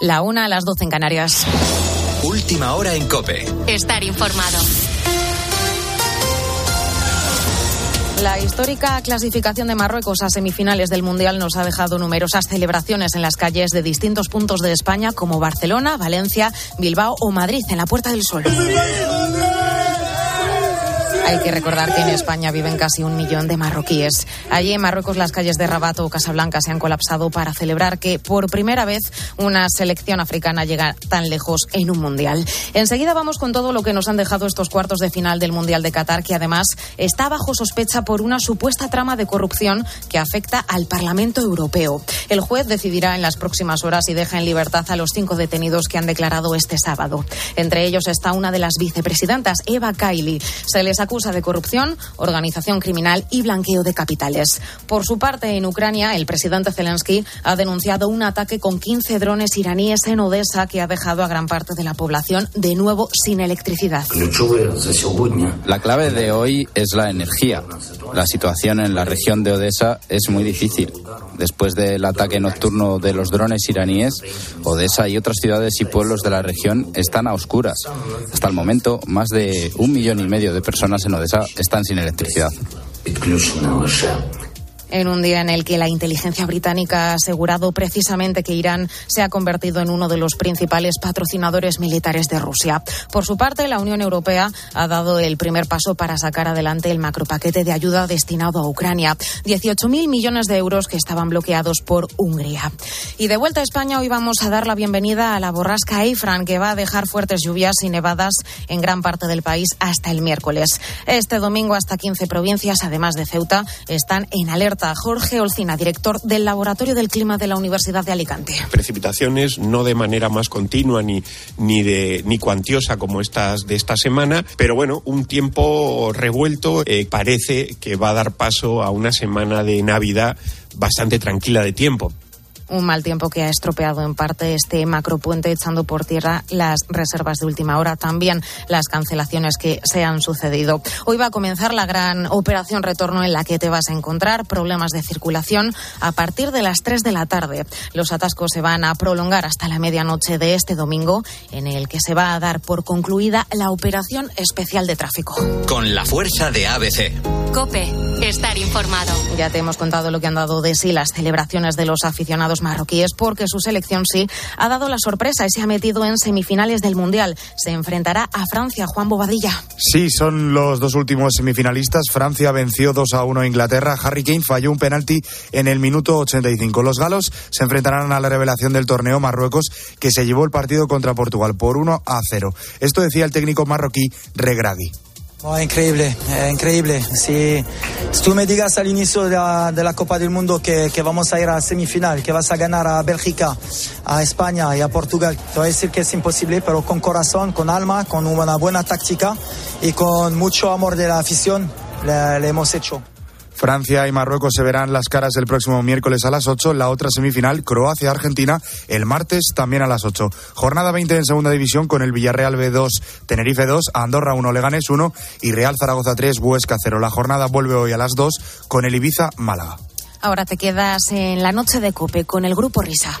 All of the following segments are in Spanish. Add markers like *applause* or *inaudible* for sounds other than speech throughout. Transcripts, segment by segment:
La una a las doce en Canarias. Última hora en Cope. Estar informado. La histórica clasificación de Marruecos a semifinales del Mundial nos ha dejado numerosas celebraciones en las calles de distintos puntos de España como Barcelona, Valencia, Bilbao o Madrid en la Puerta del Sol. Hay que recordar que en España viven casi un millón de marroquíes. Allí en Marruecos las calles de Rabat o Casablanca se han colapsado para celebrar que por primera vez una selección africana llega tan lejos en un mundial. Enseguida vamos con todo lo que nos han dejado estos cuartos de final del Mundial de Qatar, que además está bajo sospecha por una supuesta trama de corrupción que afecta al Parlamento Europeo. El juez decidirá en las próximas horas y deja en libertad a los cinco detenidos que han declarado este sábado. Entre ellos está una de las vicepresidentas, Eva Kaili. Se les acusa de corrupción, organización criminal y blanqueo de capitales. Por su parte, en Ucrania, el presidente Zelensky ha denunciado un ataque con 15 drones iraníes en Odessa que ha dejado a gran parte de la población de nuevo sin electricidad. La clave de hoy es la energía. La situación en la región de Odessa es muy difícil. Después del ataque nocturno de los drones iraníes, Odessa y otras ciudades y pueblos de la región están a oscuras. Hasta el momento, más de un millón y medio de personas en Odessa están sin electricidad en un día en el que la inteligencia británica ha asegurado precisamente que Irán se ha convertido en uno de los principales patrocinadores militares de Rusia. Por su parte, la Unión Europea ha dado el primer paso para sacar adelante el macropaquete de ayuda destinado a Ucrania, 18.000 millones de euros que estaban bloqueados por Hungría. Y de vuelta a España, hoy vamos a dar la bienvenida a la borrasca Eifran, que va a dejar fuertes lluvias y nevadas en gran parte del país hasta el miércoles. Este domingo, hasta 15 provincias, además de Ceuta, están en alerta Jorge Olcina, director del Laboratorio del Clima de la Universidad de Alicante. Precipitaciones no de manera más continua ni, ni, de, ni cuantiosa como estas de esta semana, pero bueno, un tiempo revuelto eh, parece que va a dar paso a una semana de Navidad bastante tranquila de tiempo un mal tiempo que ha estropeado en parte este macropuente echando por tierra las reservas de última hora, también las cancelaciones que se han sucedido. Hoy va a comenzar la gran operación retorno en la que te vas a encontrar problemas de circulación a partir de las 3 de la tarde. Los atascos se van a prolongar hasta la medianoche de este domingo, en el que se va a dar por concluida la operación especial de tráfico. Con la fuerza de ABC. Cope, estar informado. Ya te hemos contado lo que han dado de sí las celebraciones de los aficionados marroquíes porque su selección sí ha dado la sorpresa y se ha metido en semifinales del Mundial. Se enfrentará a Francia, Juan Bobadilla. Sí, son los dos últimos semifinalistas. Francia venció 2 a 1 a Inglaterra. Harry Kane falló un penalti en el minuto 85. Los galos se enfrentarán a la revelación del torneo Marruecos que se llevó el partido contra Portugal por 1 a 0. Esto decía el técnico marroquí Regragui. Oh, increíble, increíble. Si, tú me digas al inicio de la, Copa del Mundo que, vamos a ir a semifinal, que vas a ganar a Bélgica, a España y a Portugal, te voy a decir que es imposible, pero con corazón, con alma, con una buena táctica y con mucho amor de la afición, le hemos hecho. Francia y Marruecos se verán las caras el próximo miércoles a las 8. La otra semifinal, Croacia-Argentina, el martes también a las 8. Jornada 20 en segunda división con el Villarreal B2, Tenerife 2, Andorra 1, Leganes 1 y Real Zaragoza 3, Huesca 0. La jornada vuelve hoy a las 2 con el Ibiza Málaga. Ahora te quedas en la noche de Cope con el grupo Risa.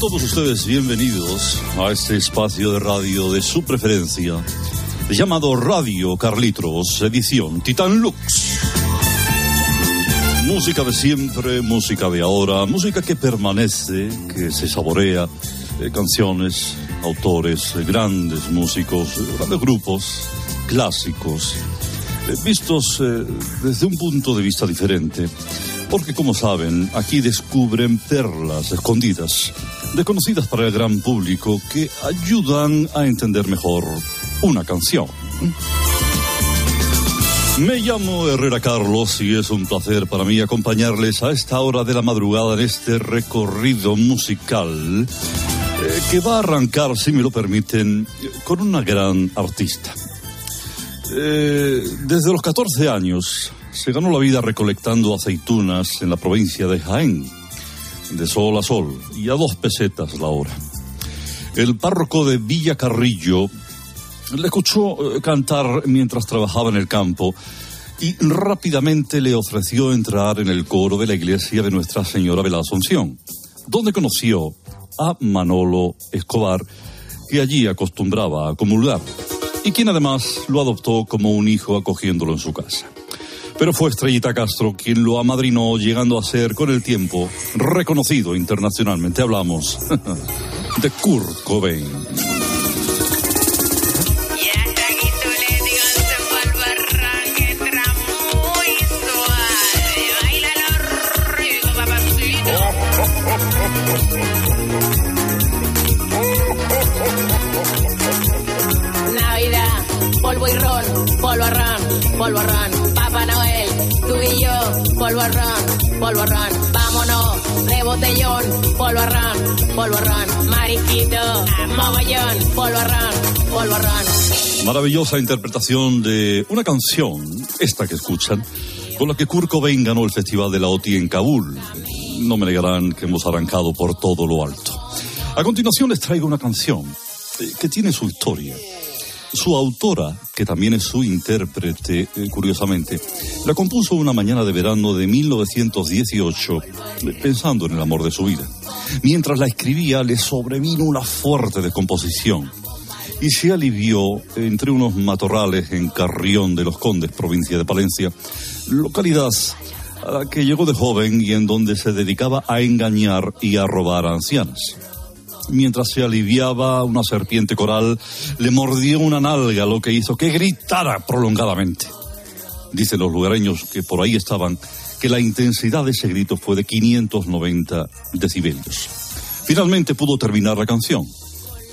Todos ustedes bienvenidos a este espacio de radio de su preferencia, llamado Radio Carlitos, edición Titan Lux. Música de siempre, música de ahora, música que permanece, que se saborea, eh, canciones, autores, grandes músicos, grandes grupos, clásicos eh, vistos eh, desde un punto de vista diferente. Porque, como saben, aquí descubren perlas escondidas, desconocidas para el gran público, que ayudan a entender mejor una canción. Me llamo Herrera Carlos y es un placer para mí acompañarles a esta hora de la madrugada en este recorrido musical eh, que va a arrancar, si me lo permiten, con una gran artista. Eh, desde los 14 años se ganó la vida recolectando aceitunas en la provincia de Jaén, de sol a sol, y a dos pesetas la hora. El párroco de Villa Carrillo le escuchó eh, cantar mientras trabajaba en el campo y rápidamente le ofreció entrar en el coro de la iglesia de Nuestra Señora de la Asunción, donde conoció a Manolo Escobar, que allí acostumbraba a comulgar, y quien además lo adoptó como un hijo acogiéndolo en su casa. Pero fue Estrellita Castro quien lo amadrinó, llegando a ser con el tiempo reconocido internacionalmente. Hablamos *laughs* de Kurt Cobain. Polvo. Vámonos, de botellón, polvo ron, polvo. Mariquito, mogollón, polvo ron, polvo. Maravillosa interpretación de una canción, esta que escuchan, con la que Kurt Cobain ganó el Festival de la OTI en Kabul. No me negarán que hemos arrancado por todo lo alto. A continuación les traigo una canción eh, que tiene su historia. Su autora, que también es su intérprete, eh, curiosamente, la compuso una mañana de verano de 1918, eh, pensando en el amor de su vida. Mientras la escribía, le sobrevino una fuerte descomposición y se alivió entre unos matorrales en Carrión de los Condes, provincia de Palencia, localidad a la que llegó de joven y en donde se dedicaba a engañar y a robar a ancianas. Mientras se aliviaba, una serpiente coral le mordió una nalga, lo que hizo que gritara prolongadamente. Dicen los lugareños que por ahí estaban que la intensidad de ese grito fue de 590 decibelios. Finalmente pudo terminar la canción.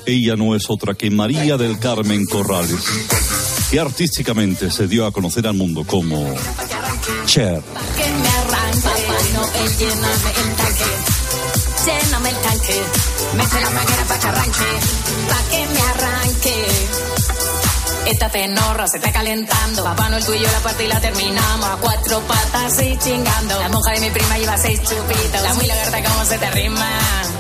Ella no es otra que María del Carmen Corrales, que artísticamente se dio a conocer al mundo como Cher. Lléname el tanque, el mete la manguera que arranque, pa' que me arranque. Esta tenorra se está calentando. Papá Noel, tú y yo la parte y la terminamos. A cuatro patas y chingando. La monja de mi prima lleva seis chupitos. La muy lagarta, ¿cómo se te rima?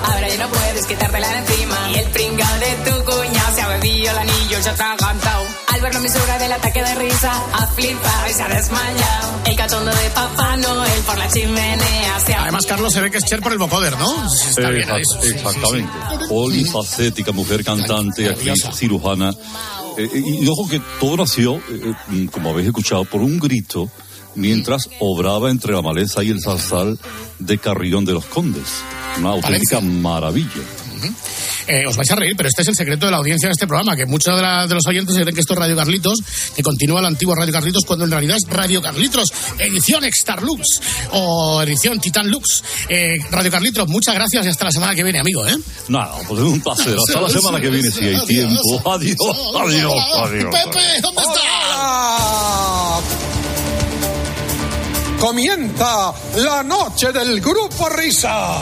Ahora ya no puedes quitártela de encima. Y el pringao de tu cuñado se ha bebido el anillo, ya está cantado. Al verlo mi suegra del ataque de risa, ha flipado y se ha desmayado. El cachondo de Papá Noel por la chimenea se ha Además, Carlos se ve que es Cher por el vocoder, ¿no? Sí, Está bien. Exact- Exactamente. Polifacética, mujer cantante, actriz, cirujana. Eh, y, y ojo que todo nació, eh, eh, como habéis escuchado, por un grito mientras obraba entre la maleza y el zarzal de Carrión de los Condes. Una auténtica maravilla. Eh, os vais a reír, pero este es el secreto de la audiencia de este programa, que muchos de, la- de los oyentes creen que esto es Radio Carlitos, que continúa el antiguo Radio Carlitos, cuando en realidad es Radio Carlitos, edición Extar Lux, o edición Titan Lux. Eh, Radio Carlitos, muchas gracias y hasta la semana que viene, amigo, ¿eh? Nada, pues es un placer. Hasta la semana que viene, si hay tiempo. Adiós, adiós, adiós. Pepe, ¿dónde Hola. Comienza la noche del grupo Risa.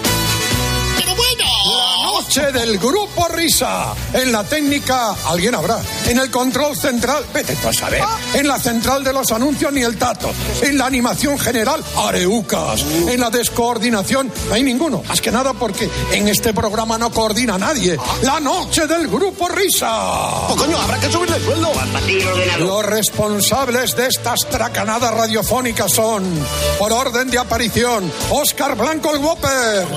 Del Grupo Risa. En la técnica, alguien habrá. En el control central, vete tú a saber. En la central de los anuncios, ni el tato. En la animación general, areucas. En la descoordinación, no hay ninguno. Más que nada porque en este programa no coordina nadie. La noche del Grupo Risa. Oh, coño, habrá que subirle el sueldo. Los responsables de estas tracanadas radiofónicas son, por orden de aparición, Óscar Blanco el Whopper,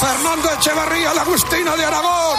Fernando Echevarría, la Agustina de Aragón,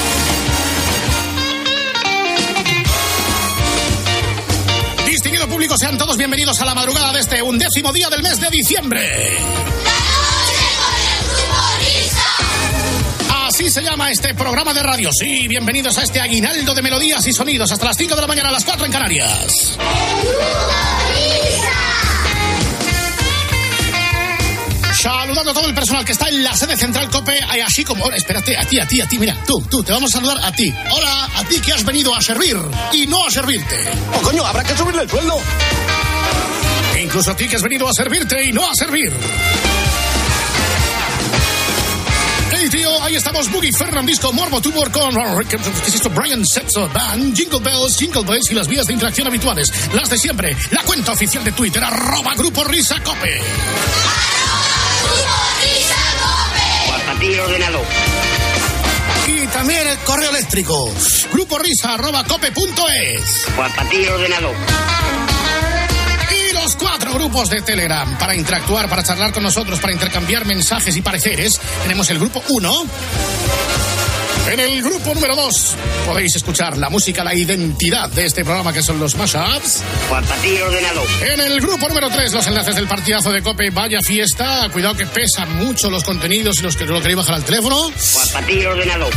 Distinguido público, sean todos bienvenidos a la madrugada de este undécimo día del mes de diciembre. Así se llama este programa de radio. Sí, bienvenidos a este aguinaldo de melodías y sonidos hasta las 5 de la mañana a las 4 en Canarias. Saludando a todo el personal que está en la sede central COPE, así como, ahora, espérate, a ti, a ti, a ti, mira, tú, tú, te vamos a saludar a ti. Hola, a ti que has venido a servir y no a servirte. Oh, coño, habrá que subirle el sueldo. E incluso a ti que has venido a servirte y no a servir. Hey tío, ahí estamos Boogie Fernandisco, Morbo Tumor con ¿qué es esto? Brian Setzo Band, Jingle Bells, Jingle Bells y las vías de interacción habituales, las de siempre. La cuenta oficial de Twitter, arroba Grupo Risa Cope. Ordenado. Y también el correo eléctrico, grupo risa arroba cope punto es. Portátil ordenado. Y los cuatro grupos de Telegram para interactuar, para charlar con nosotros, para intercambiar mensajes y pareceres. Tenemos el grupo 1. En el grupo número 2 podéis escuchar la música, la identidad de este programa que son los mashups. Portátil ordenado. En el grupo número 3 los enlaces del partidazo de Cope. Vaya fiesta. Cuidado que pesan mucho los contenidos y los que no lo queréis bajar al teléfono. Portátil ordenado.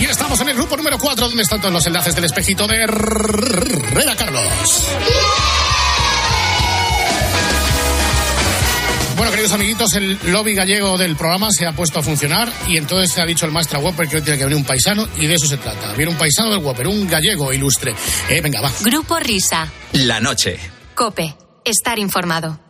Y estamos en el grupo número 4 donde están todos los enlaces del espejito de Herrera Carlos. Bueno, queridos amiguitos, el lobby gallego del programa se ha puesto a funcionar y entonces se ha dicho el maestro Whopper que hoy tiene que venir un paisano y de eso se trata. Viene un paisano del Whopper, un gallego ilustre. Eh, venga, va. Grupo Risa. La noche. Cope. Estar informado.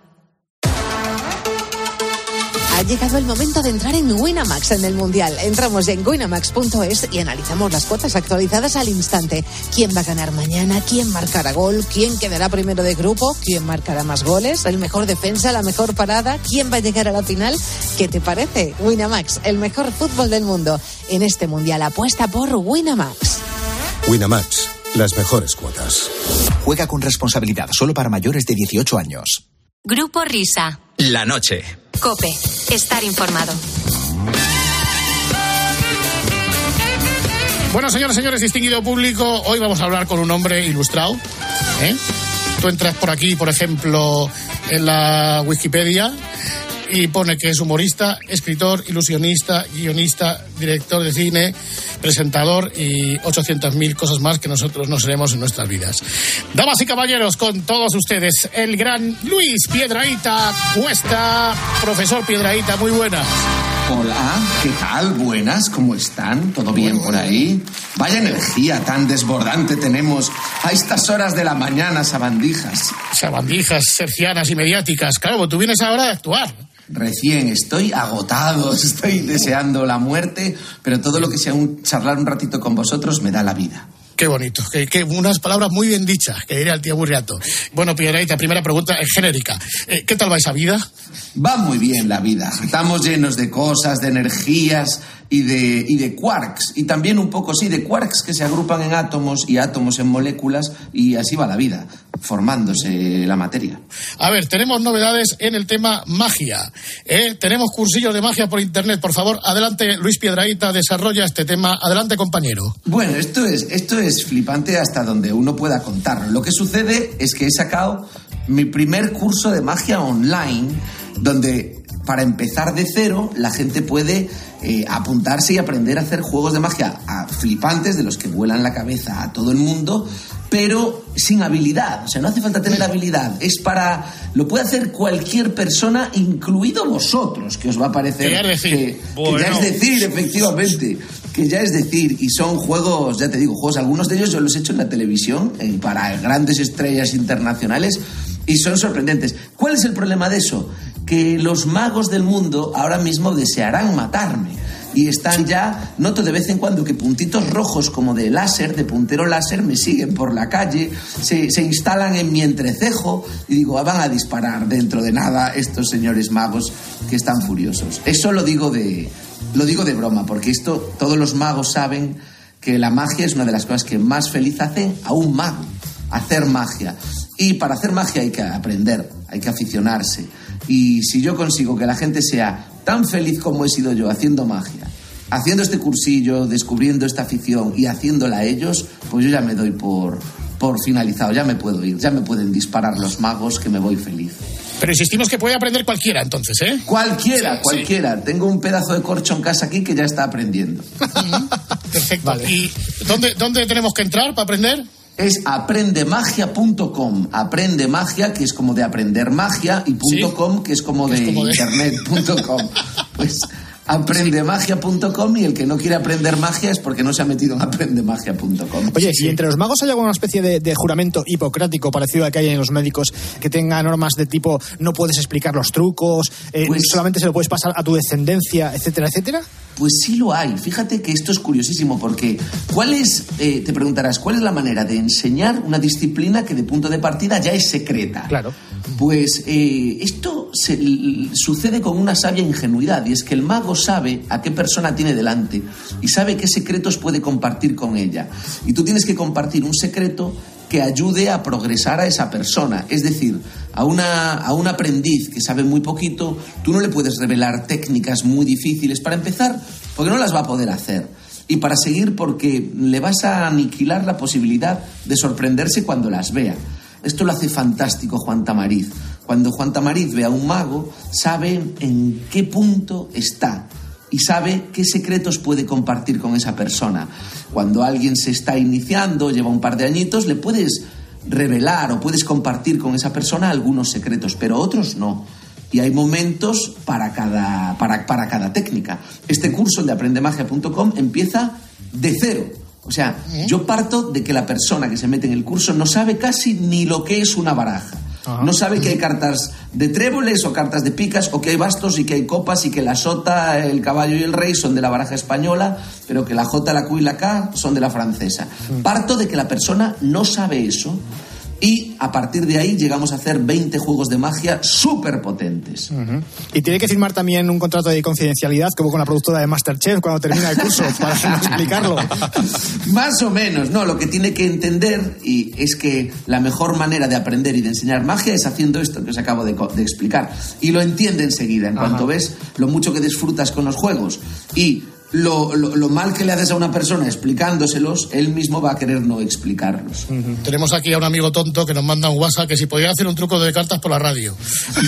Ha llegado el momento de entrar en Winamax en el Mundial. Entramos en winamax.es y analizamos las cuotas actualizadas al instante. ¿Quién va a ganar mañana? ¿Quién marcará gol? ¿Quién quedará primero de grupo? ¿Quién marcará más goles? ¿El mejor defensa? ¿La mejor parada? ¿Quién va a llegar a la final? ¿Qué te parece? Winamax, el mejor fútbol del mundo. En este Mundial apuesta por Winamax. Winamax, las mejores cuotas. Juega con responsabilidad solo para mayores de 18 años. Grupo Risa. La noche. Cope. Estar informado. Bueno, señores, señores, distinguido público, hoy vamos a hablar con un hombre ilustrado. ¿eh? Tú entras por aquí, por ejemplo, en la Wikipedia y pone que es humorista, escritor, ilusionista, guionista, director de cine, presentador y 800.000 cosas más que nosotros no seremos en nuestras vidas. Damas y caballeros, con todos ustedes, el gran Luis Piedraíta Cuesta. Profesor Piedraíta, muy buenas. Hola, ¿qué tal? Buenas, ¿cómo están? ¿Todo bien por ahí? Vaya energía tan desbordante tenemos a estas horas de la mañana, sabandijas. Sabandijas, sercianas y mediáticas. Claro, tú vienes ahora de actuar. Recién estoy agotado, *laughs* estoy deseando la muerte, pero todo lo que sea un charlar un ratito con vosotros me da la vida. Qué bonito, que, que unas palabras muy bien dichas, que diría el tío Burriato. Bueno, Piedraíta, primera pregunta es genérica. Eh, ¿Qué tal va esa vida? Va muy bien la vida. Estamos llenos de cosas, de energías y de, y de quarks. Y también un poco, sí, de quarks que se agrupan en átomos y átomos en moléculas y así va la vida, formándose la materia. A ver, tenemos novedades en el tema magia. ¿eh? Tenemos cursillos de magia por internet. Por favor, adelante, Luis Piedraíta, desarrolla este tema. Adelante, compañero. Bueno, esto es, esto es flipante hasta donde uno pueda contarlo. Lo que sucede es que he sacado mi primer curso de magia online donde para empezar de cero, la gente puede eh, apuntarse y aprender a hacer juegos de magia a flipantes, de los que vuelan la cabeza a todo el mundo, pero sin habilidad. O sea, no hace falta tener habilidad. Es para. Lo puede hacer cualquier persona, incluido vosotros, que os va a parecer. Que ya es decir. que- ya es decir, efectivamente. Que ya es decir, y son juegos, ya te digo, juegos, algunos de ellos yo los he hecho en la televisión, eh, para grandes estrellas internacionales, y son sorprendentes. ¿Cuál es el problema de eso? Que los magos del mundo ahora mismo desearán matarme. Y están ya, noto de vez en cuando que puntitos rojos como de láser, de puntero láser, me siguen por la calle, se, se instalan en mi entrecejo y digo, "Ah, van a disparar dentro de nada estos señores magos que están furiosos. Eso lo digo de, lo digo de broma, porque esto todos los magos saben que la magia es una de las cosas que más feliz hacen a un mago, hacer magia. Y para hacer magia hay que aprender, hay que aficionarse. Y si yo consigo que la gente sea tan feliz como he sido yo haciendo magia, haciendo este cursillo, descubriendo esta afición y haciéndola a ellos, pues yo ya me doy por, por finalizado, ya me puedo ir, ya me pueden disparar los magos que me voy feliz. Pero insistimos que puede aprender cualquiera, entonces, ¿eh? Cualquiera, Sí, cualquiera. Tengo un pedazo de corcho en casa aquí que ya está aprendiendo. *laughs* Perfecto. ¿Y dónde, dónde tenemos que entrar para aprender? Es aprendemagia.com. Aprende magia, que es como de aprender magia, y punto .com, que es como de de- internet.com. *laughs* Pues aprendemagia.com y el que no quiere aprender magia es porque no se ha metido en aprendemagia.com. Oye, si entre los magos hay alguna especie de, de juramento hipocrático parecido al que hay en los médicos que tenga normas de tipo no puedes explicar los trucos, eh, Pues- solamente se lo puedes pasar a tu descendencia, etcétera, etcétera? Pues sí lo hay. Fíjate que esto es curiosísimo porque ¿cuál es, eh, te preguntarás, cuál es la manera de enseñar una disciplina que de punto de partida ya es secreta? Claro. Pues eh, esto se- sucede con una sabia ingenuidad y es que el mago sabe a qué persona tiene delante y sabe qué secretos puede compartir con ella. Y tú tienes que compartir un secreto que ayude a progresar a esa persona. Es decir, a, una, a un aprendiz que sabe muy poquito, tú no le puedes revelar técnicas muy difíciles para empezar, porque no las va a poder hacer. Y para seguir, porque le vas a aniquilar la posibilidad de sorprenderse cuando las vea. Esto lo hace fantástico Juan Tamariz. Cuando Juan Tamariz ve a un mago, sabe en qué punto está y sabe qué secretos puede compartir con esa persona. Cuando alguien se está iniciando, lleva un par de añitos, le puedes revelar o puedes compartir con esa persona algunos secretos, pero otros no. Y hay momentos para cada, para, para cada técnica. Este curso, el de aprendemagia.com, empieza de cero. O sea, yo parto de que la persona que se mete en el curso no sabe casi ni lo que es una baraja. No sabe que hay cartas de tréboles o cartas de picas o que hay bastos y que hay copas y que la sota, el caballo y el rey son de la baraja española, pero que la J, la Q y la K son de la francesa. Parto de que la persona no sabe eso y a partir de ahí llegamos a hacer 20 juegos de magia súper potentes. Y tiene que firmar también un contrato de confidencialidad como con la productora de Masterchef cuando termina el curso, *laughs* para no explicarlo. Más o menos, no, lo que tiene que entender y es que la mejor manera de aprender y de enseñar magia es haciendo esto que os acabo de, explicar. Y lo entiende enseguida, en Ajá. cuanto ves lo mucho que disfrutas con los juegos y lo, lo- lo mal que le haces a una persona explicándoselos, él mismo va a querer no explicarlos. Tenemos aquí a un amigo tonto que nos manda un WhatsApp que si podía hacer un truco de cartas por la radio.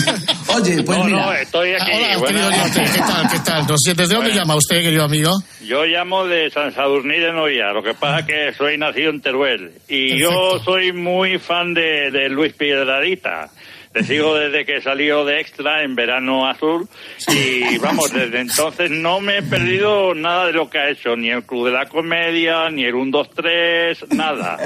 *laughs* Oye, pues no, mira. no, estoy aquí. Hola, Buenas querido. ¿qué tal? ¿Qué tal? No sé, ¿Desde dónde llama usted, querido amigo? Yo llamo de San Sadurní de Noia, lo que pasa es que soy nacido en Teruel y yo soy muy fan de, de Luis Piedradita. Le sigo desde que salió de Extra en Verano Azul y vamos, desde entonces no me he perdido nada de lo que ha hecho, ni el Club de la Comedia, ni el 1, 2, 3, nada.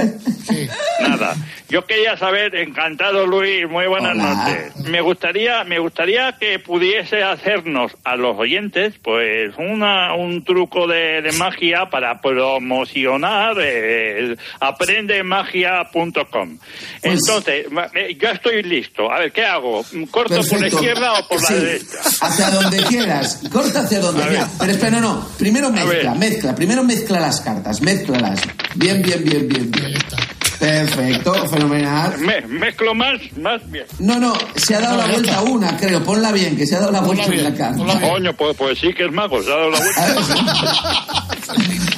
Nada. Yo quería saber, encantado Luis, muy buenas noches. Me gustaría, me gustaría que pudiese hacernos a los oyentes, pues, una, un truco de, de magia para promocionar el aprendemagia.com. Entonces, eh, yo estoy listo. A ver, ¿qué hago? ¿Corto por la izquierda o por Sí, la derecha? Hacia donde quieras. Corta hacia donde quieras. Pero espera, no, no. Primero mezcla, mezcla. Primero mezcla las cartas, mézclalas. Bien, bien, bien, bien, bien. Perfecto, fenomenal. Me- mezclo más, más bien. No, no, se ha dado la vuelta una, creo. Ponla bien, que se ha dado la vuelta en la carta. Coño, pues, pues sí que es mago, se ha dado la vuelta.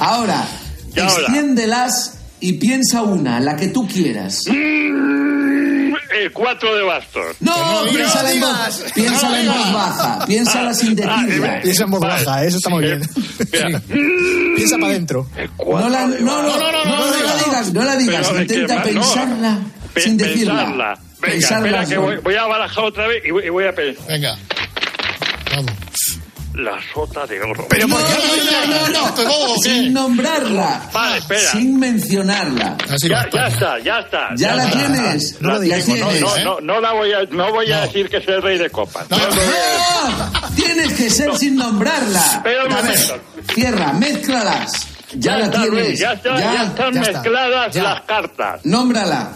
*laughs* Ahora. extiéndelas y piensa una, la que tú quieras. Mm, el cuatro de bastos. No, piénsala en voz, piénsala en voz baja, piénsala sin decirla. Piensa en voz baja, eso está muy bien. Piensa para adentro. No la, no, no, no, no, no, la digas, no la digas, intenta no. pensarla Pe- sin decirla. Pensarla. Venga, espera, que voy, voy a barajar otra vez y voy, y voy a pensar. Venga. La sota de oro. Pero no, no, no, no, no, sin nombrarla, Vale, espera. sin mencionarla. Ya, ya está, ya está. Ya la está. tienes, La no la tengo. tienes, No, ¿eh? no, no, no la voy a, no voy a decir que soy el rey de copas. No, no voy a- ¡No! Tienes que ser sin nombrarla. Espera un A ver, momento. Cierra, mézclalas. Ya, Ya la está, tienes. Ya, está, ya, están mezcladas Ya. las cartas. Nómbrala.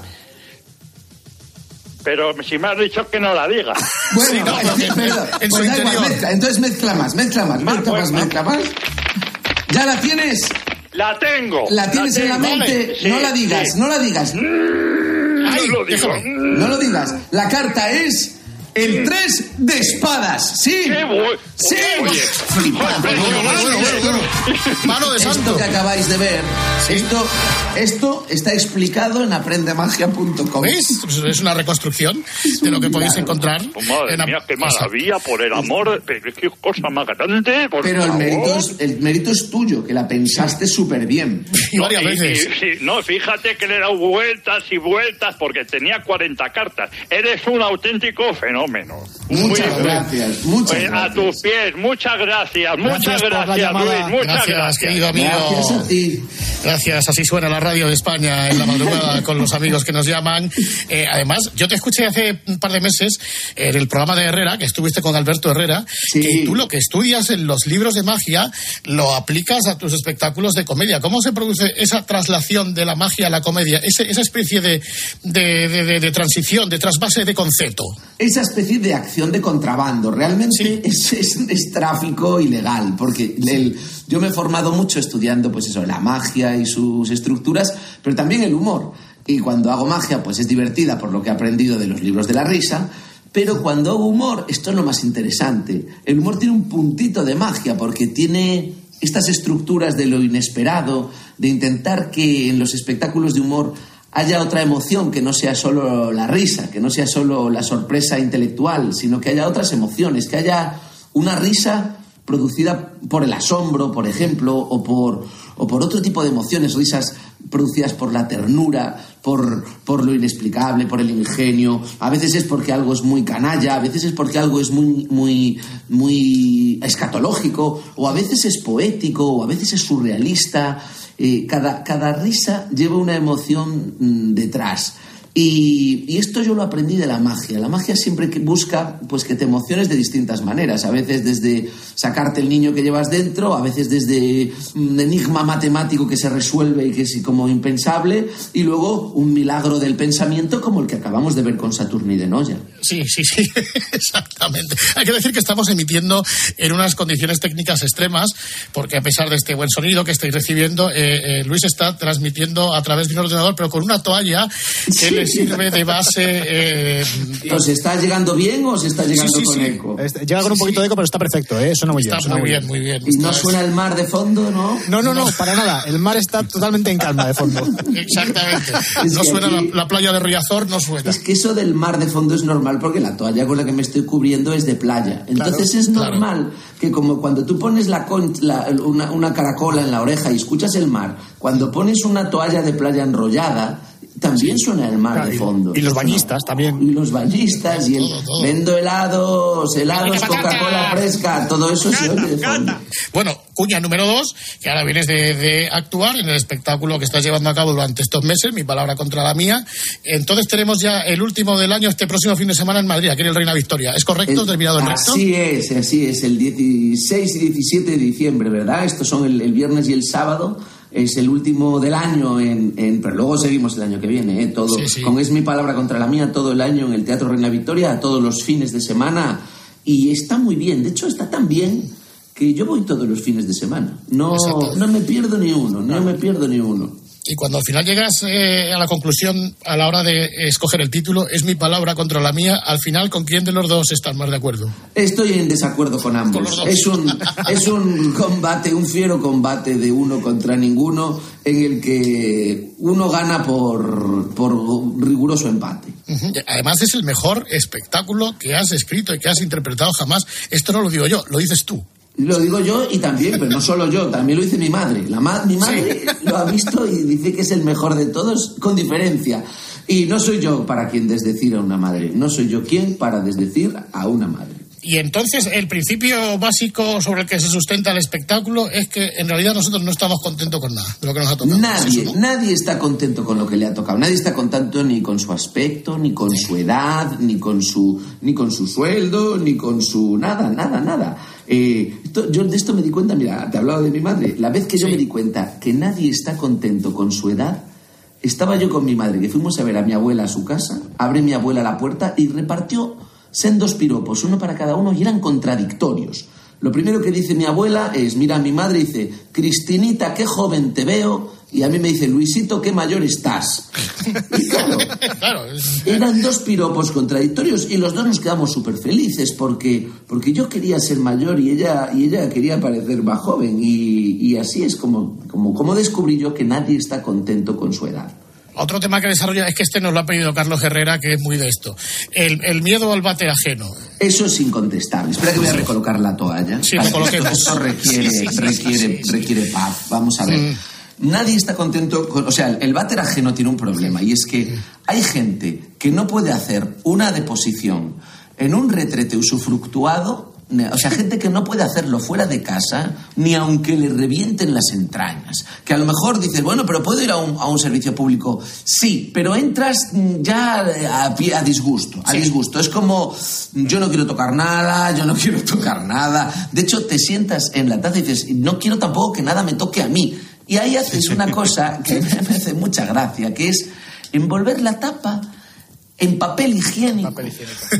Pero si me has dicho que no la diga. *laughs* Bueno, en pues su interior. mezcla. Entonces mezcla más, mezcla más, mezcla más, mezcla más. ¿Ya la tienes? La tengo. ¿La tienes en la mente? Sí, no la digas, sí. no la digas. Ay, lo digo. No lo digas. La carta es el 3 de espadas. ¿Sí? Sí. Flipante. Mano de Esto santo. que acabáis de ver, esto, esto está explicado en aprendemagia.com. ¿Veis? Pues Es una reconstrucción de lo que podéis encontrar. Oh, Madre en mía, qué maravilla, por el amor. Pero qué cosa más grande. Por Pero el mérito, es, el mérito es tuyo, que la pensaste súper bien. *laughs* No, y- y- sí, no, fíjate que le he dado vueltas y vueltas porque tenía 40 cartas. Eres un auténtico fenómeno. Muchas Muy- gracias, muchas gracias. A tus pies, muchas gracias, muchas Gracias gracias. Luis, muchas Gracias, gracias. querido amigo. Gracias a ti. Gracias, así suena la radio de España en la madrugada *laughs* con los amigos que nos llaman. Eh, además, yo te escuché hace un par de meses en el programa de Herrera, que estuviste con Alberto Herrera, que tú lo que estudias en los libros de magia lo aplicas a tus espectáculos de comedia. ¿Cómo se produce esa traslación de la magia a la comedia? Ese- esa especie de, de, de- de- de transición, de trasvase de concepto. Esa especie de acción de contrabando realmente es, es- es tráfico ilegal, porque el- yo me he formado mucho estudiando pues eso, la magia y sus estructuras, pero también el humor. Y cuando hago magia, pues es divertida por lo que he aprendido de los libros de la risa, pero cuando hago humor, esto es lo más interesante. El humor tiene un puntito de magia, porque tiene estas estructuras de lo inesperado, de intentar que en los espectáculos de humor haya otra emoción que no sea solo la risa, que no sea solo la sorpresa intelectual, sino que haya otras emociones, que haya una risa producida por el asombro, por ejemplo, o por, o por otro tipo de emociones, risas producidas por la ternura, por, por lo inexplicable, por el ingenio. A veces es porque algo es muy canalla, a veces es porque algo es muy, muy, muy escatológico, o a veces es poético, o a veces es surrealista. Eh, cada, cada risa lleva una emoción mm, detrás. Y, y esto yo lo aprendí de la magia. La magia siempre que busca pues que te emociones de distintas maneras. A veces desde sacarte el niño que llevas dentro, a veces desde un enigma matemático que se resuelve y que es como impensable, y luego un milagro del pensamiento como el que acabamos de ver con Saturni de Noya. Sí, sí, sí, *laughs* exactamente. Hay que decir que estamos emitiendo en unas condiciones técnicas extremas, porque a pesar de este buen sonido que estáis recibiendo, eh, eh, Luis está transmitiendo a través de un ordenador, pero con una toalla que le sirve de base. eh, ¿Os está llegando bien o os está llegando Sí, sí, con sí. eco? Este, Llega con un poquito de eco, pero está perfecto, ¿eh? Suena muy bien. Está suena muy bien, muy bien. Y no suena el mar de fondo, ¿no? No, no, no, para nada. El mar está totalmente en calma de fondo. Exactamente. Es No que suena la, aquí- la playa de Riazor, no suena. Es que eso del mar de fondo es normal porque la toalla con la que me estoy cubriendo es de playa. Entonces es normal que como cuando tú pones la con- la- una, una caracola en la oreja y escuchas el mar, cuando pones una toalla de playa enrollada, también suena el mar de fondo. Y los bañistas también. Y los bañistas y el vendo helados, helados. Coca-Cola fresca, todo eso se oye de fondo. Bueno, cuña número dos, que ahora vienes de, de actuar en el espectáculo que estás llevando a cabo durante estos meses, mi palabra contra la mía. Entonces tenemos ya el último del año, este próximo fin de semana en Madrid, aquí en el Reina Victoria. ¿Es correcto? ¿Terminado el? Así es, así es, el 16 y 17 de diciembre, ¿verdad? Estos son el, el viernes y el sábado. Es el último del año, en, en- pero luego seguimos el año que viene, ¿eh? Todo, Sí, sí. con Es mi palabra contra la mía, todo el año en el Teatro Reina Victoria, todos los fines de semana. Y está muy bien, de hecho está tan bien que yo voy todos los fines de semana. No, no me pierdo ni uno, no me pierdo ni uno. Y cuando al final llegas eh, a la conclusión a la hora de escoger el título, es mi palabra contra la mía, al final, ¿con quién de los dos estás más de acuerdo? Estoy en desacuerdo con ambos. Es un, *laughs* es un combate, un fiero combate de uno contra ninguno, en el que uno gana por, por riguroso empate. Además es el mejor espectáculo que has escrito y que has interpretado jamás. Esto no lo digo yo, lo dices tú. Lo digo yo y también, pero no solo yo, también lo dice mi madre. La ma- mi madre *laughs* lo ha visto y dice que es el mejor de todos, con diferencia. Y no soy yo para quien desdecir a una madre, no soy yo quien para desdecir a una madre. Y entonces el principio básico sobre el que se sustenta el espectáculo es que en realidad nosotros no estamos contentos con nada de lo que nos ha tocado. Nadie, nadie está contento con lo que le ha tocado. Nadie está contento ni con su aspecto, ni con su edad, ni con su, ni con su sueldo, ni con su nada, nada, nada. Eh, esto- yo de esto me di cuenta, mira, te hablaba de mi madre. La vez que yo me di cuenta que nadie está contento con su edad, estaba yo con mi madre, que fuimos a ver a mi abuela a su casa, abre mi abuela la puerta y repartió sendos piropos, uno para cada uno, y eran contradictorios. Lo primero que dice mi abuela es, mira a mi madre y dice, Cristinita, qué joven te veo, y a mí me dice, Luisito, qué mayor estás. *laughs* Y claro, eran dos piropos contradictorios y los dos nos quedamos súper felices porque, porque yo quería ser mayor y ella, y ella quería parecer más joven y, y así es como, como, como descubrí yo que nadie está contento con su edad. Otro tema que desarrolla es que este nos lo ha pedido Carlos Herrera, que es muy de esto. El, el miedo al bate ajeno. Eso es incontestable. Espera que voy a recolocar la toalla. Sí. Esto requiere, Sí, sí, sí, requiere, requiere paz. Vamos a ver. Nadie está contento con. O sea, el váter ajeno tiene un problema y es que hay gente que no puede hacer una deposición en un retrete usufructuado. O sea, gente que no puede hacerlo fuera de casa ni aunque le revienten las entrañas. Que a lo mejor dices, bueno, pero puedo ir a un, a un servicio público. Sí, pero entras mm, ya eh, a, a disgusto. A disgusto. Es como, yo no quiero tocar nada, yo no *laughs* quiero tocar nada. De hecho, te sientas en la taza y dices, no quiero tampoco que nada me toque a mí. Y ahí haces una *laughs* cosa que me hace mucha gracia, que es envolver la tapa en papel higiénico.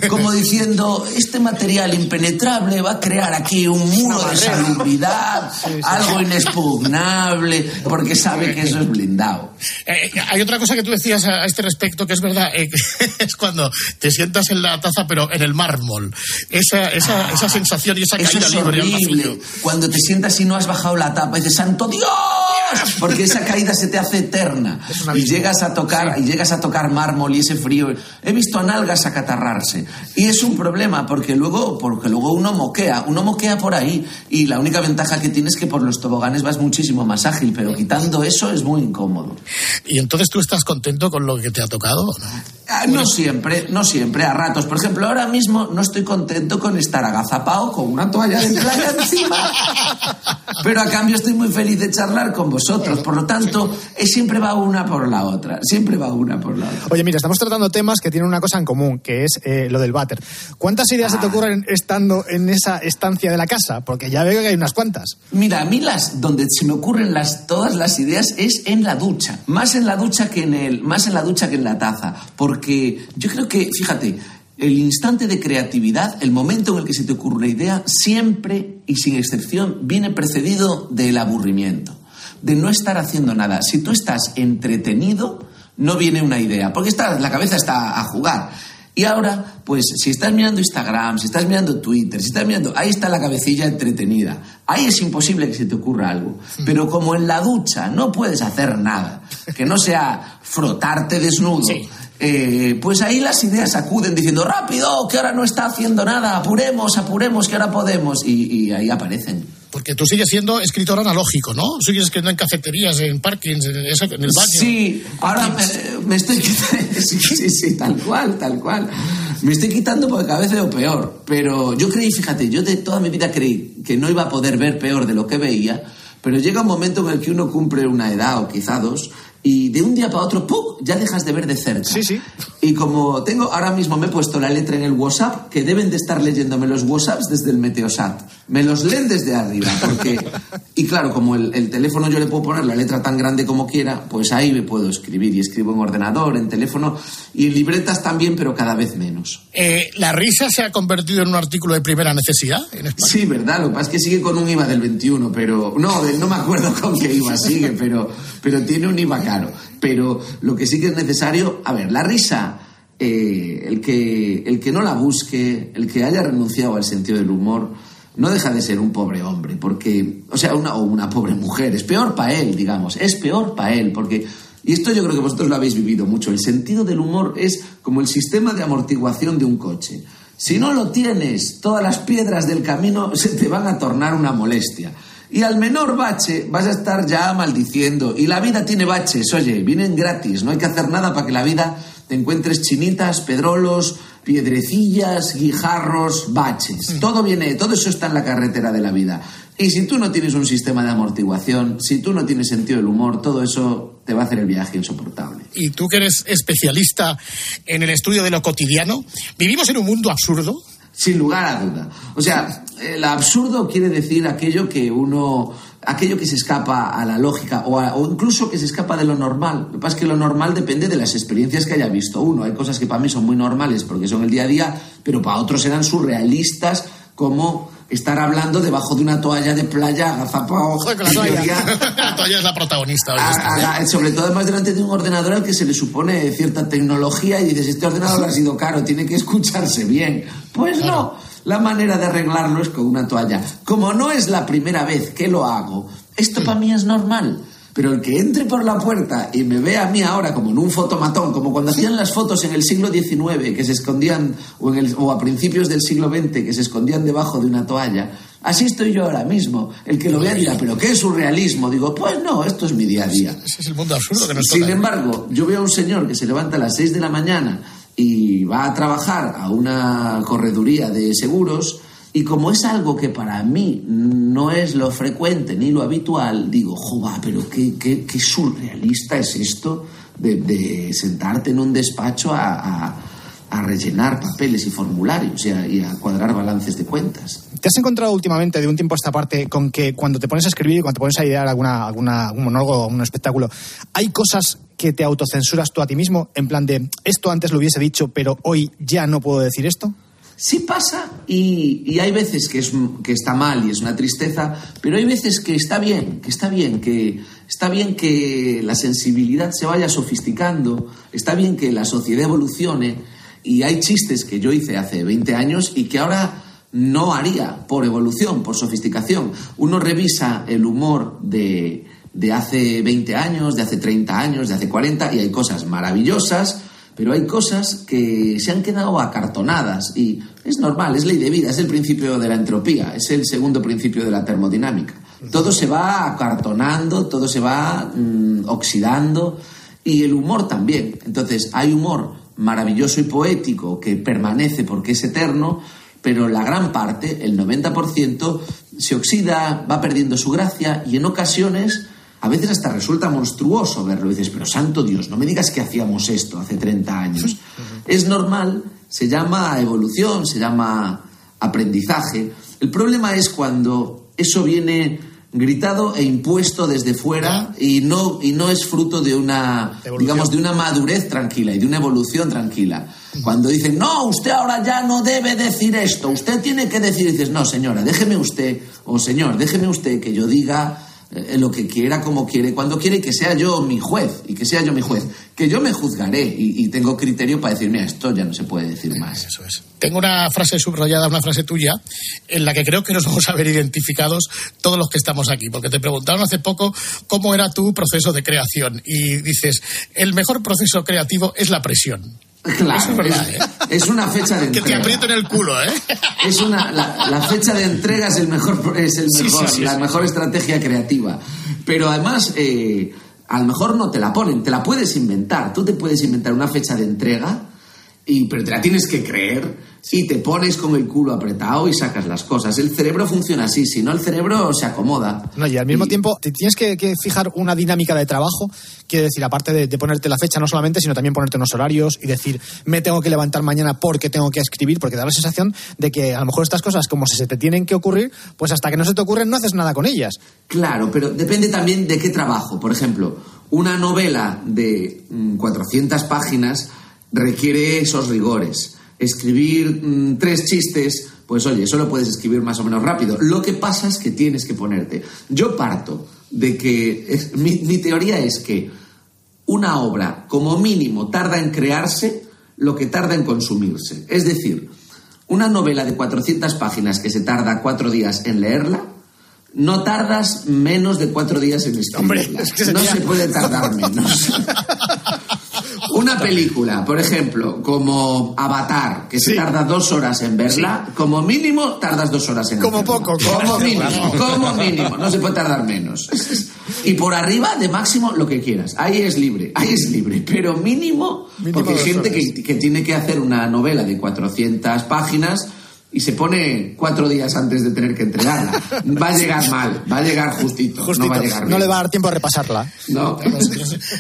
Como diciendo, este material impenetrable va a crear aquí un muro de salubridad, algo inexpugnable, porque sabe que eso es blindado. Eh, hay otra cosa que tú decías a, este respecto que es verdad, eh, que *laughs* es cuando te sientas en la taza pero en el mármol. Esa, esa, esa sensación y esa Eso caída es libre horrible. Cuando te sientas y no has bajado la tapa y dices, ¡Santo Dios! Porque esa caída se te hace eterna. Y llegas a tocar, y llegas a tocar mármol y ese frío. He visto a nalgas acatarrarse. Y es un problema porque luego, porque luego uno moquea, uno moquea por ahí. Y la única ventaja que tienes es que por los toboganes vas muchísimo más ágil, pero quitando eso es muy incómodo. Y entonces tú estás contento con lo que te ha tocado. ¿o no? Ah, No siempre, no siempre, a ratos. Por ejemplo, ahora mismo no estoy contento con estar agazapado con una toalla de playa encima. *laughs* Pero a cambio estoy muy feliz de charlar con vosotros. Por lo tanto, eh, siempre va una por la otra. Siempre va una por la otra. Oye, mira, estamos tratando temas que tienen una cosa en común, que es eh, lo del váter. ¿Cuántas ideas se te ocurren estando en esa estancia de la casa? Porque ya veo que hay unas cuantas. Mira, a mí las donde se me ocurren las todas las ideas es en la ducha, más en la ducha que en el más en la ducha que en la taza, porque yo creo que, fíjate, el instante de creatividad, el momento en el que se te ocurre una idea, siempre y sin excepción viene precedido del aburrimiento, de no estar haciendo nada. Si tú estás entretenido, no viene una idea, porque está, la cabeza está a jugar. Y ahora, pues si estás mirando Instagram, si estás mirando Twitter, si estás mirando, ahí está la cabecilla entretenida. Ahí es imposible que se te ocurra algo. Pero como en la ducha no puedes hacer nada, que no sea frotarte desnudo, eh, pues ahí las ideas acuden diciendo, rápido, que ahora no está haciendo nada, apuremos, apuremos, que ahora podemos. Y, y ahí aparecen. Porque tú sigues siendo escritor analógico, ¿no? Sigues escribiendo en cafeterías, en parkings, en, el baño. Sí, ahora me, me estoy quitando. *laughs* Sí, sí, sí, tal cual, tal cual. Me estoy quitando porque cada vez veo peor. Pero yo creí, fíjate, yo de toda mi vida creí que no iba a poder ver peor de lo que veía. Pero llega un momento en el que uno cumple una edad o quizá dos. Y de un día para otro, ¡pum! ya dejas de ver de cerca. Sí, sí. Y como tengo, ahora mismo me he puesto la letra en el WhatsApp, que deben de estar leyéndome los WhatsApps desde el Meteosat. Me los leen desde arriba, porque... Y claro, como el, el teléfono yo le puedo poner la letra tan grande como quiera, pues ahí me puedo escribir. Y escribo en ordenador, en teléfono, y en libretas también, pero cada vez menos. Eh, ¿La risa se ha convertido en un artículo de primera necesidad en España? Sí, verdad, lo que pasa es que sigue con un IVA del 21, pero... No, no me acuerdo con qué IVA sigue, pero, pero tiene un IVA caro. Pero lo que sí que es necesario... A ver, la risa... eh, el, que, el que no la busque, el que haya renunciado al sentido del humor, no deja de ser un pobre hombre, porque, o sea, una, o una pobre mujer, es peor para él, digamos, es peor para él, porque Y esto yo creo que vosotros lo habéis vivido mucho. El sentido del humor es como el sistema de amortiguación de un coche. Si no lo tienes, todas las piedras del camino se te van a tornar una molestia. Y al menor bache vas a estar ya maldiciendo. Y la vida tiene baches, oye, vienen gratis. No hay que hacer nada para que la vida te encuentres chinitas, pedrolos, piedrecillas, guijarros, baches. Todo viene, todo eso está en la carretera de la vida. Y si tú no tienes un sistema de amortiguación, si tú no tienes sentido del humor, todo eso te va a hacer el viaje insoportable. Y tú que eres especialista en el estudio de lo cotidiano, ¿vivimos en un mundo absurdo? Sin lugar a duda. O sea, el absurdo quiere decir aquello que uno, aquello que se escapa a la lógica o, incluso que se escapa de lo normal. Lo que pasa es que lo normal depende de las experiencias que haya visto uno. Hay cosas que para mí son muy normales porque son el día a día, pero para otros serán surrealistas como estar hablando debajo de una toalla de playa agazapado. La toalla. *laughs* la toalla es la protagonista. sobre todo además delante de un ordenador al que se le supone cierta tecnología y dices, este ordenador ha sido caro, tiene que escucharse bien. Pues no, la manera de arreglarlo es con una toalla. Como no es la primera vez que lo hago, esto para mí es normal. Pero el que entre por la puerta y me ve a mí ahora como en un fotomatón, como cuando hacían las fotos en el siglo XIX, que se escondían, o, en el- o a principios del siglo XX, que se escondían debajo de una toalla, así estoy yo ahora mismo. El que lo vea dirá, ¿pero qué es surrealismo? Digo, pues no, esto es mi día a día. Ese es el mundo absurdo que nos Sin embargo, yo veo a un señor que se levanta a las 6 de la mañana y va a trabajar a una correduría de seguros y como es algo que para mí no es lo frecuente ni lo habitual, digo, joder, pero qué, surrealista es esto de, sentarte en un despacho a, rellenar papeles y formularios y a, cuadrar balances de cuentas. ¿Te has encontrado últimamente, de un tiempo a esta parte, con que cuando te pones a escribir y cuando te pones a idear alguna, alguna, algún monólogo o un espectáculo, hay cosas que te autocensuras tú a ti mismo? En plan de, esto antes lo hubiese dicho, pero hoy ya no puedo decir esto. Sí pasa y, hay veces que, es, que está mal y es una tristeza, pero hay veces que está bien, que está bien, que está bien que la sensibilidad se vaya sofisticando, está bien que la sociedad evolucione y hay chistes que yo hice hace 20 años y que ahora no haría por evolución, por sofisticación. Uno revisa el humor de, de hace 20 años, de hace 30 años, de hace 40 y hay cosas maravillosas pero hay cosas que se han quedado acartonadas y es normal, es ley de vida, es el principio de la entropía, es el segundo principio de la termodinámica. Todo se va acartonando, todo se va mm, oxidando y el humor también. Entonces hay humor maravilloso y poético que permanece porque es eterno, pero la gran parte, el 90%, se oxida, va perdiendo su gracia y en ocasiones a veces hasta resulta monstruoso verlo. Y dices, pero santo Dios, no me digas que hacíamos esto hace 30 años. Es normal, se llama evolución, se llama aprendizaje. El problema es cuando eso viene gritado e impuesto desde fuera y no, y no es fruto de una, digamos, de una madurez tranquila y de una evolución tranquila. Cuando dicen, no, usted ahora ya no debe decir esto, usted tiene que decir, y dices, no, señora, déjeme usted, o señor, déjeme usted que yo diga eh, lo que quiera, como quiere, cuando quiere, y que sea yo mi juez, y que sea yo mi juez, que yo me juzgaré y, y tengo criterio para decir, mira, esto ya no se puede decir más. Eso es. Tengo una frase subrayada, una frase tuya, en la que creo que nos *laughs* vamos a ver identificados todos los que estamos aquí, porque te preguntaron hace poco cómo era tu proceso de creación y dices, el mejor proceso creativo es la presión. Claro, Eso es verdad, es, ¿eh? es una fecha de *laughs* Que te entrega. aprieten el culo, ¿eh? Es una, la, la fecha de entrega es el mejor, es el mejor, sí, sí, la mejor estrategia creativa. Pero además, eh, a lo mejor no te la ponen, te la puedes inventar. Tú te puedes inventar una fecha de entrega, y, pero te la tienes que creer y te pones con el culo apretado y sacas las cosas. El cerebro funciona así, si no el cerebro se acomoda. No, y al mismo tiempo te tienes que, que fijar una dinámica de trabajo, quiere decir, aparte de, de ponerte la fecha no solamente, sino también ponerte unos horarios y decir, me tengo que levantar mañana porque tengo que escribir, porque da la sensación de que a lo mejor estas cosas, como si se te tienen que ocurrir, pues hasta que no se te ocurren no haces nada con ellas. Claro, pero depende también de qué trabajo. Por ejemplo, una novela de mm, 400 páginas requiere esos rigores. Escribir mm, tres chistes, pues oye, eso lo puedes escribir más o menos rápido. Lo que pasa es que tienes que ponerte. Yo parto de que es- mi, mi teoría es que una obra, como mínimo, tarda en crearse lo que tarda en consumirse. Es decir, una novela de 400 páginas que se tarda cuatro días en leerla, no tardas menos de cuatro días en escribirla. es que No se puede tardar menos. *laughs* Una película, por ejemplo, como Avatar, que se tarda dos horas en verla, como mínimo tardas dos horas en Como hacerla. poco, como como mínimo, como mínimo, no se puede tardar menos. Y por arriba, de máximo, lo que quieras. Ahí es libre, ahí es libre, pero mínimo, porque hay gente que, que tiene que hacer una novela de 400 páginas y se pone cuatro días antes de tener que entregarla. Va a llegar mal, va a llegar justito, no va a llegar no le va a dar tiempo a repasarla. No.